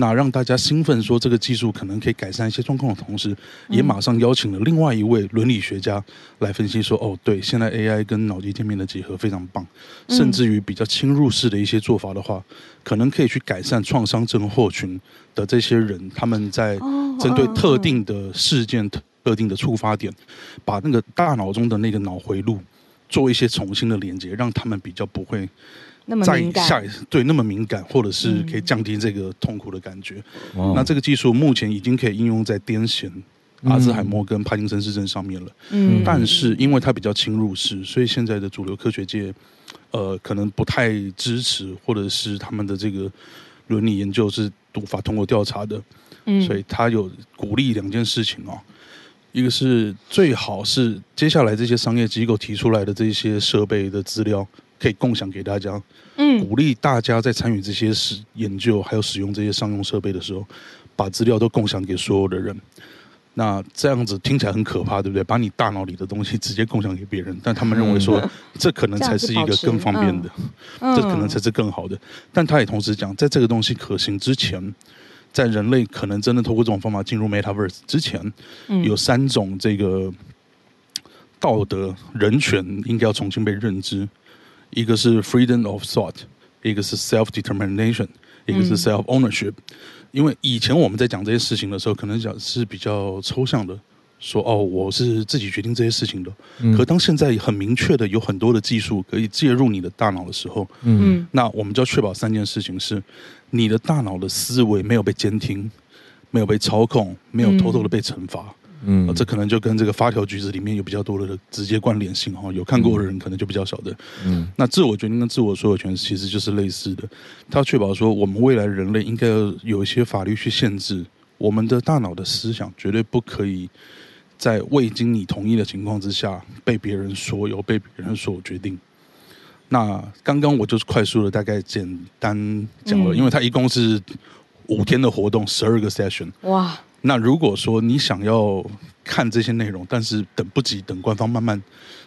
那让大家兴奋说这个技术可能可以改善一些状况的同时，也马上邀请了另外一位伦理学家来分析说，哦，对，现在 AI 跟脑机界面的结合非常棒，甚至于比较侵入式的一些做法的话，可能可以去改善创伤症候群的这些人，他们在针对特定的事件、特定的触发点，把那个大脑中的那个脑回路做一些重新的连接，让他们比较不会。在下对那么敏感，或者是可以降低这个痛苦的感觉。嗯、那这个技术目前已经可以应用在癫痫、阿兹海默跟帕金森氏症上面了。嗯，但是因为它比较侵入式，所以现在的主流科学界，呃，可能不太支持，或者是他们的这个伦理研究是无法通过调查的。嗯，所以他有鼓励两件事情哦，一个是最好是接下来这些商业机构提出来的这些设备的资料。可以共享给大家，嗯，鼓励大家在参与这些使研究，还有使用这些商用设备的时候，把资料都共享给所有的人。那这样子听起来很可怕，对不对？把你大脑里的东西直接共享给别人，但他们认为说这可能才是一个更方便的，嗯、这可能才是更好的。但他也同时讲，在这个东西可行之前，在人类可能真的透过这种方法进入 Metaverse 之前，有三种这个道德人权应该要重新被认知。一个是 freedom of thought，一个是 self determination，一个是 self ownership。因为以前我们在讲这些事情的时候，可能讲是比较抽象的，说哦，我是自己决定这些事情的。可当现在很明确的有很多的技术可以介入你的大脑的时候，嗯，那我们就要确保三件事情：是你的大脑的思维没有被监听，没有被操控，没有偷偷的被惩罚。嗯，这可能就跟这个发条橘子里面有比较多的直接关联性哈，有看过的人可能就比较晓得。嗯，那自我决定跟自我所有权其实就是类似的，它确保说我们未来人类应该要有一些法律去限制我们的大脑的思想，绝对不可以在未经你同意的情况之下被别人所有、被别人所决定。那刚刚我就是快速的大概简单讲了，因为它一共是五天的活动，十二个 session。哇。那如果说你想要看这些内容，但是等不及等官方慢慢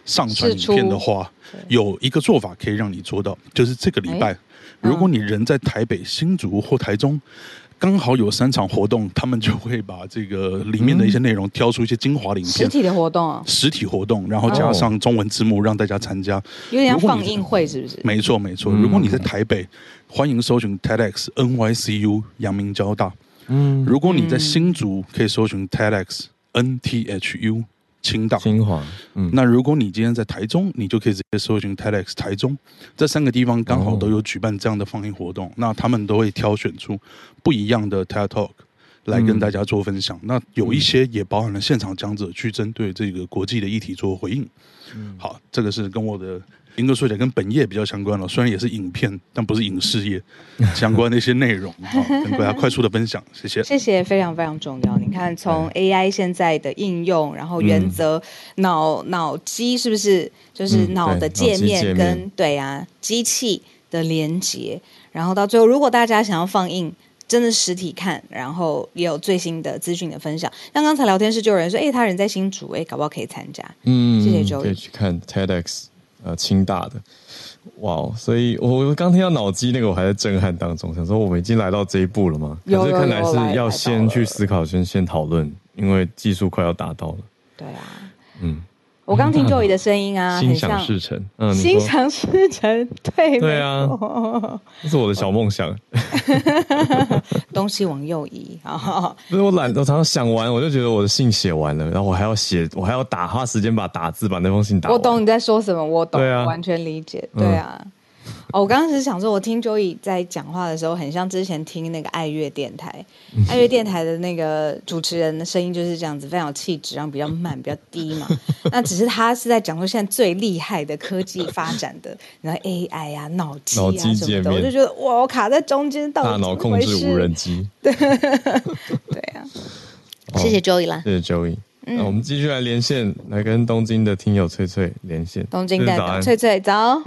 上传影片的话，有一个做法可以让你做到，就是这个礼拜，如果你人在台北、新竹或台中，刚好有三场活动，他们就会把这个里面的一些内容挑出一些精华的影片，实体的活动啊，实体活动，然后加上中文字幕让大家参加，有点像放映会是不是？没错没错，如果你在台北，欢迎搜寻 TEDx NYCU 阳明交大。嗯，如果你在新竹，可以搜寻 TEDx NTHU 青岛清华。嗯，那如果你今天在台中，你就可以直接搜寻 TEDx 台中。这三个地方刚好都有举办这样的放映活动，哦、那他们都会挑选出不一样的 TED Talk 来跟大家做分享。嗯、那有一些也包含了现场讲者去针对这个国际的议题做回应。嗯，好，这个是跟我的。应该说起来跟本业比较相关了，虽然也是影片，但不是影视业 <laughs> 相关的一些内容，<laughs> 跟大家快速的分享，谢谢。谢谢，非常非常重要。你看，从 AI 现在的应用，然后原则，脑脑机是不是就是脑的界面跟对啊机器的连接，然后到最后，如果大家想要放映，真的实体看，然后也有最新的资讯的分享。像刚才聊天室就有人说，哎，他人在新竹，哎，搞不好可以参加。嗯，谢谢 Joey，可以去看 TEDx。呃，清大的，哇！所以我刚听到脑机那个，我还在震撼当中，想说我们已经来到这一步了吗？可是看来是要先去思考，先先讨论，因为技术快要达到了。对啊，嗯。我刚听 Joey 的声音啊，<laughs> 心想事成，嗯，心想事成，对，对啊，这是我的小梦想。<laughs> 东西往右移啊！<laughs> 不是我懒，我常常想完，我就觉得我的信写完了，然后我还要写，我还要打，花时间把打字，把那封信打。我懂你在说什么，我懂，完全理解，对啊。哦，我刚刚是想说，我听 Joey 在讲话的时候，很像之前听那个爱乐电台，爱乐电台的那个主持人的声音就是这样子，非常有气质，然后比较慢，比较低嘛。那只是他是在讲说现在最厉害的科技发展的，然后 AI 啊、脑机啊什么的，我就觉得哇，我卡在中间，到大脑控制无人机。对，对啊，谢谢 Joey 啦，谢谢 Joey。那我们继续来连线，来跟东京的听友翠翠连线。东京代表翠翠早。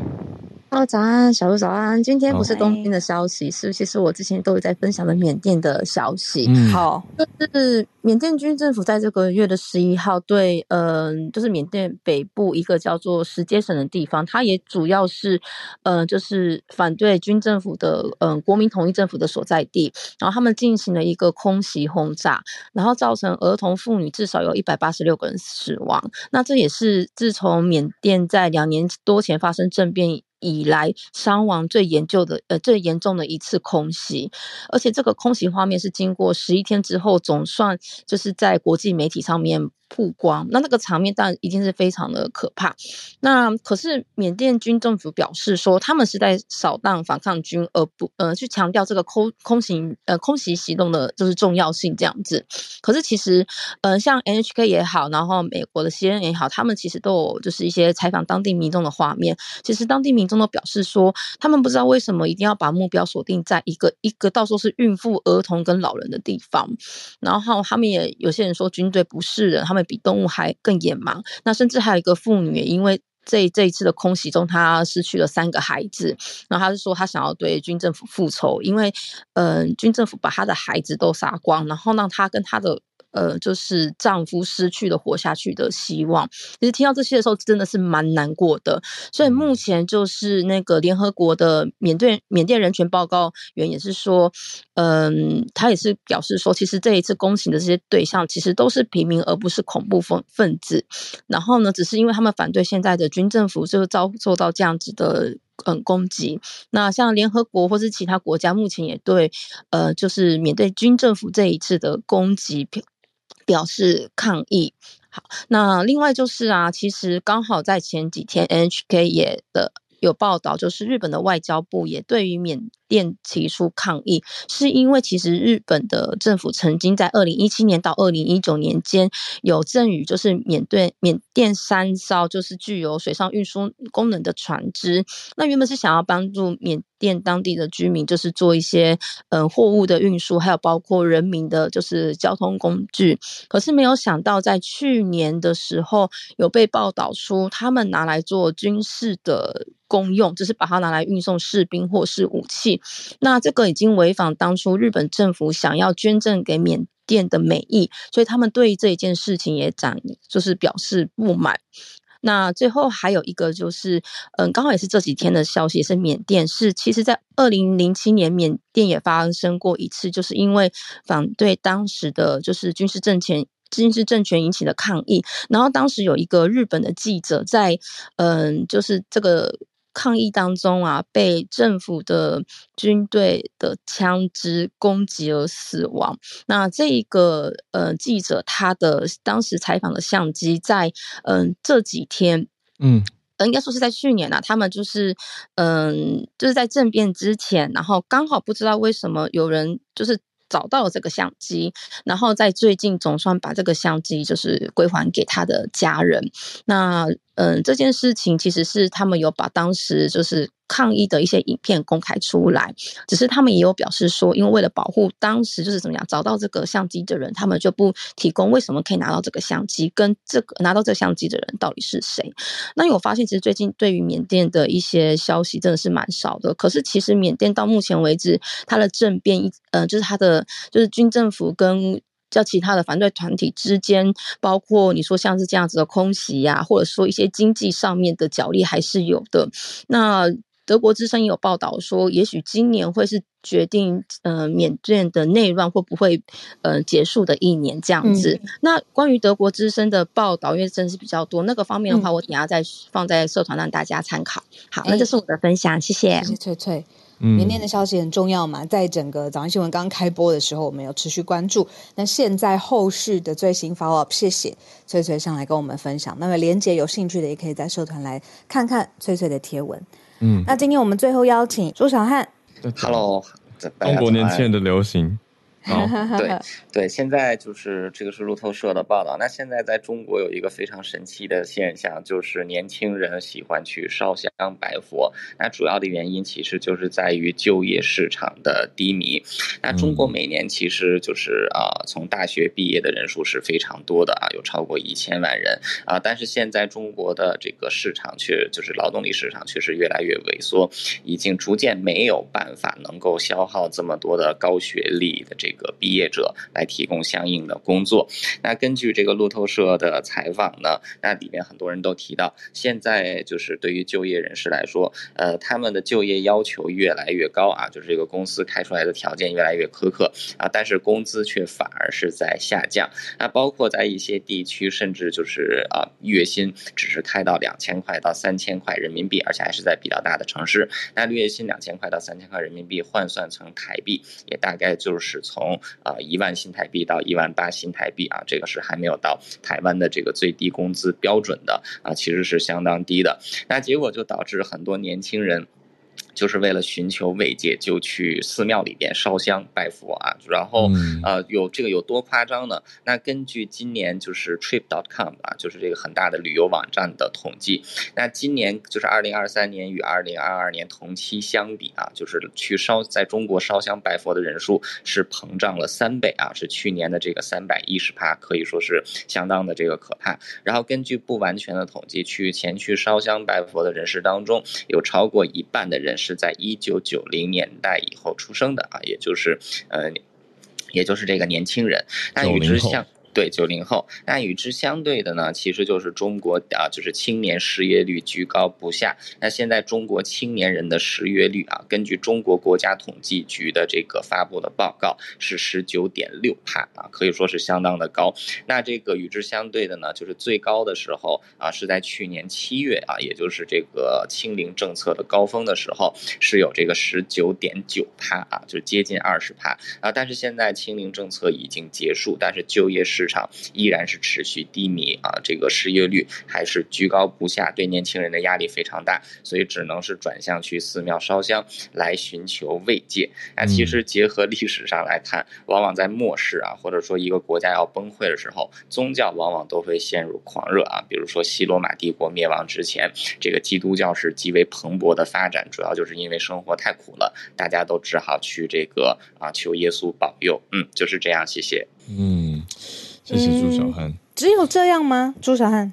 哦，早安，小鹿早安。今天不是东京的消息，是其实我之前都有在分享的缅甸的消息。嗯，好，就是缅甸军政府在这个月的十一号对，嗯、呃，就是缅甸北部一个叫做石阶省的地方，它也主要是，呃，就是反对军政府的，嗯、呃，国民统一政府的所在地。然后他们进行了一个空袭轰炸，然后造成儿童、妇女至少有一百八十六个人死亡。那这也是自从缅甸在两年多前发生政变以来伤亡最严重的呃最严重的一次空袭，而且这个空袭画面是经过十一天之后，总算就是在国际媒体上面。曝光，那那个场面当然一定是非常的可怕。那可是缅甸军政府表示说，他们是在扫荡反抗军，而不呃去强调这个空空袭呃空袭行动的就是重要性这样子。可是其实呃像 NHK 也好，然后美国的 CNN 也好，他们其实都有就是一些采访当地民众的画面。其实当地民众都表示说，他们不知道为什么一定要把目标锁定在一个一个到时候是孕妇、儿童跟老人的地方。然后他们也有些人说军队不是人，他们。会比动物还更野蛮，那甚至还有一个妇女，因为这这一次的空袭中，她失去了三个孩子，然后她是说她想要对军政府复仇，因为嗯、军政府把她的孩子都杀光，然后让她跟她的。呃，就是丈夫失去了活下去的希望。其实听到这些的时候，真的是蛮难过的。所以目前就是那个联合国的缅甸缅甸人权报告员也是说，嗯，他也是表示说，其实这一次攻击的这些对象其实都是平民，而不是恐怖分分子。然后呢，只是因为他们反对现在的军政府，就遭受到这样子的。嗯，攻击。那像联合国或是其他国家，目前也对呃，就是缅甸军政府这一次的攻击表示抗议。好，那另外就是啊，其实刚好在前几天，NHK 也的有报道，就是日本的外交部也对于缅。甸提出抗议，是因为其实日本的政府曾经在二零一七年到二零一九年间有赠予，就是缅甸缅电三艘就是具有水上运输功能的船只。那原本是想要帮助缅甸当地的居民，就是做一些嗯货物的运输，还有包括人民的，就是交通工具。可是没有想到，在去年的时候有被报道出，他们拿来做军事的公用，就是把它拿来运送士兵或是武器。那这个已经违反当初日本政府想要捐赠给缅店的美意，所以他们对这一件事情也展就是表示不满。那最后还有一个就是，嗯，刚好也是这几天的消息，是缅甸是其实在二零零七年缅甸也发生过一次，就是因为反对当时的就是军事政权军事政权引起的抗议，然后当时有一个日本的记者在嗯，就是这个。抗议当中啊，被政府的军队的枪支攻击而死亡。那这一个呃记者，他的当时采访的相机在，嗯这几天，嗯，应该说是在去年啊，他们就是嗯就是在政变之前，然后刚好不知道为什么有人就是。找到了这个相机，然后在最近总算把这个相机就是归还给他的家人。那嗯，这件事情其实是他们有把当时就是。抗议的一些影片公开出来，只是他们也有表示说，因为为了保护当时就是怎么样找到这个相机的人，他们就不提供为什么可以拿到这个相机，跟这个拿到这个相机的人到底是谁。那有发现，其实最近对于缅甸的一些消息真的是蛮少的。可是其实缅甸到目前为止，它的政变一呃，就是它的就是军政府跟叫其他的反对团体之间，包括你说像是这样子的空袭呀、啊，或者说一些经济上面的角力还是有的。那德国之声也有报道说，也许今年会是决定，呃，缅甸的内乱会不会，呃，结束的一年这样子。嗯、那关于德国之声的报道，因为真的是比较多，那个方面的话，我等下再放在社团让大家参考。好，那这是我的分享，谢谢。谢谢翠翠。缅甸的消息很重要嘛，在整个早安新闻刚开播的时候，我们有持续关注。那现在后续的最新 follow up，谢谢翠翠上来跟我们分享。那么连结有兴趣的，也可以在社团来看看翠翠的贴文。嗯，那今天我们最后邀请朱小汉。Hello，中国年轻人的流行。哦、对 <laughs> 对，现在就是这个是路透社的报道。那现在在中国有一个非常神奇的现象，就是年轻人喜欢去烧香拜佛。那主要的原因其实就是在于就业市场的低迷。那中国每年其实就是啊，从大学毕业的人数是非常多的啊，有超过一千万人啊。但是现在中国的这个市场却就是劳动力市场却是越来越萎缩，已经逐渐没有办法能够消耗这么多的高学历的这个个毕业者来提供相应的工作。那根据这个路透社的采访呢，那里面很多人都提到，现在就是对于就业人士来说，呃，他们的就业要求越来越高啊，就是这个公司开出来的条件越来越苛刻啊，但是工资却反而是在下降。那包括在一些地区，甚至就是啊，月薪只是开到两千块到三千块人民币，而且还是在比较大的城市。那月薪两千块到三千块人民币换算成台币，也大概就是从从啊一万新台币到一万八新台币啊，这个是还没有到台湾的这个最低工资标准的啊，其实是相当低的。那结果就导致很多年轻人。就是为了寻求慰藉，就去寺庙里边烧香拜佛啊。然后，呃，有这个有多夸张呢？那根据今年就是 Trip.com 啊，就是这个很大的旅游网站的统计，那今年就是二零二三年与二零二二年同期相比啊，就是去烧在中国烧香拜佛的人数是膨胀了三倍啊，是去年的这个三百一十趴，可以说是相当的这个可怕。然后根据不完全的统计，去前去烧香拜佛的人士当中，有超过一半的人是。是在一九九零年代以后出生的啊，也就是呃，也就是这个年轻人。那与之相。对九零后，那与之相对的呢，其实就是中国啊，就是青年失业率居高不下。那现在中国青年人的失业率啊，根据中国国家统计局的这个发布的报告是十九点六帕啊，可以说是相当的高。那这个与之相对的呢，就是最高的时候啊，是在去年七月啊，也就是这个清零政策的高峰的时候，是有这个十九点九帕啊，就接近二十帕啊。但是现在清零政策已经结束，但是就业市场依然是持续低迷啊，这个失业率还是居高不下，对年轻人的压力非常大，所以只能是转向去寺庙烧香来寻求慰藉。那其实结合历史上来看，往往在末世啊，或者说一个国家要崩溃的时候，宗教往往都会陷入狂热啊。比如说西罗马帝国灭亡之前，这个基督教是极为蓬勃的发展，主要就是因为生活太苦了，大家都只好去这个啊求耶稣保佑。嗯，就是这样，谢谢。嗯。谢谢朱小汉、嗯。只有这样吗？朱小汉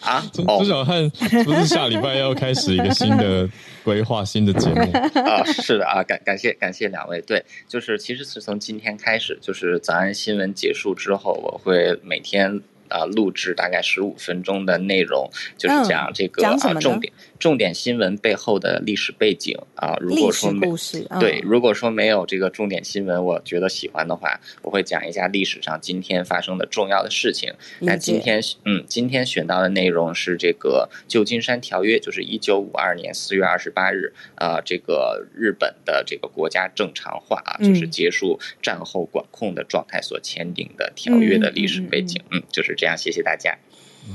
啊，<laughs> 朱小汉不是下礼拜要开始一个新的规划、新的节目 <laughs> 啊？是的啊，感感谢感谢两位。对，就是其实是从今天开始，就是早安新闻结束之后，我会每天。啊，录制大概十五分钟的内容，就是讲这个、嗯、啊重点重点新闻背后的历史背景啊。如果说没、嗯、对，如果说没有这个重点新闻，我觉得喜欢的话，我会讲一下历史上今天发生的重要的事情。那今天嗯，今天选到的内容是这个旧金山条约，就是一九五二年四月二十八日啊，这个日本的这个国家正常化啊，嗯、就是结束战后管控的状态所签订的条约的历史背景，嗯，嗯，就是。这样，谢谢大家。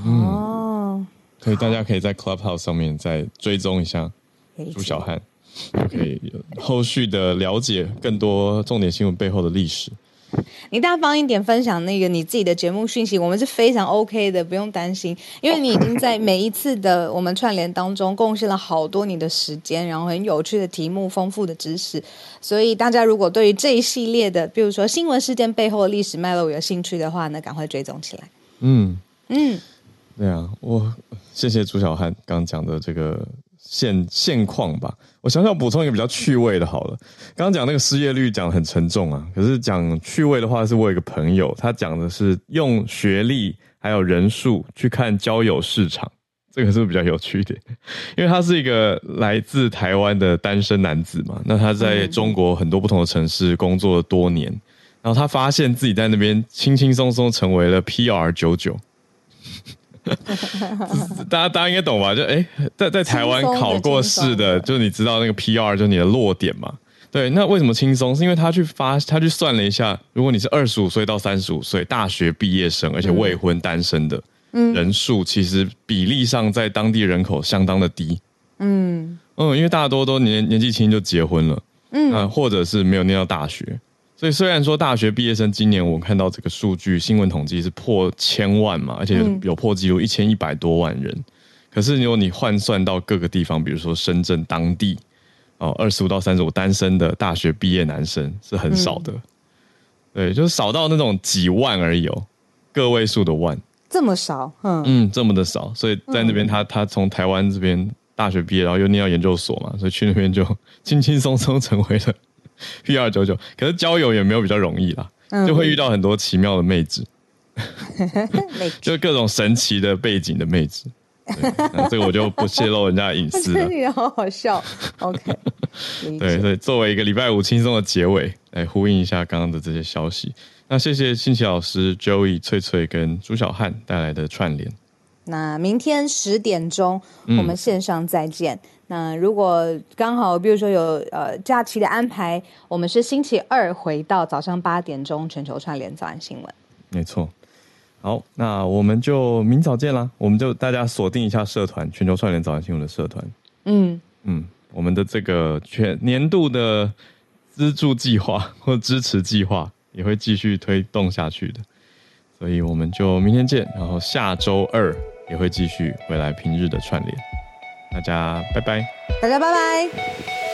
哦，可以，大家可以在 Clubhouse 上面再追踪一下朱小汉，可以后续的了解更多重点新闻背后的历史。你大方一点分享那个你自己的节目讯息，我们是非常 OK 的，不用担心，因为你已经在每一次的我们串联当中贡献了好多你的时间，然后很有趣的题目、丰富的知识，所以大家如果对于这一系列的，比如说新闻事件背后的历史脉络有兴趣的话呢，赶快追踪起来。嗯嗯，对啊，我谢谢朱小汉刚刚讲的这个现现况吧。我想想补充一个比较趣味的，好了。刚刚讲那个失业率讲得很沉重啊，可是讲趣味的话，是我有一个朋友，他讲的是用学历还有人数去看交友市场，这个是不是比较有趣一点？因为他是一个来自台湾的单身男子嘛，那他在中国很多不同的城市工作了多年。然后他发现自己在那边轻轻松松成为了 PR 九九，<laughs> 大家大家应该懂吧？就哎，在在台湾考过试的，就你知道那个 PR 就是你的落点嘛？对，那为什么轻松？是因为他去发，他去算了一下，如果你是二十五岁到三十五岁大学毕业生，而且未婚单身的人数，其实比例上在当地人口相当的低。嗯嗯，因为大多都年年纪轻就结婚了，嗯，或者是没有念到大学。所以虽然说大学毕业生今年我看到这个数据，新闻统计是破千万嘛，而且有破纪录一千一百多万人。可是如果你换算到各个地方，比如说深圳当地，哦，二十五到三十五单身的大学毕业男生是很少的，嗯、对，就是少到那种几万而已哦，个位数的万，这么少，嗯。嗯，这么的少，所以在那边他他从台湾这边大学毕业，然后又念到研究所嘛，所以去那边就轻轻松松成为了 P 二九九，可是交友也没有比较容易啦，就会遇到很多奇妙的妹子，<laughs> 嗯、就各种神奇的背景的妹子。这个我就不泄露人家的隐私了。<laughs> 你好好笑，OK。<laughs> 对，所以作为一个礼拜五轻松的结尾，来呼应一下刚刚的这些消息。那谢谢新奇老师、Joey、翠翠跟朱小汉带来的串联。那明天十点钟我们线上再见。嗯、那如果刚好，比如说有呃假期的安排，我们是星期二回到早上八点钟全球串联早安新闻。没错。好，那我们就明早见啦！我们就大家锁定一下社团全球串联早安新闻的社团。嗯嗯，我们的这个全年度的资助计划或支持计划也会继续推动下去的，所以我们就明天见，然后下周二也会继续回来平日的串联。大家拜拜，大家拜拜。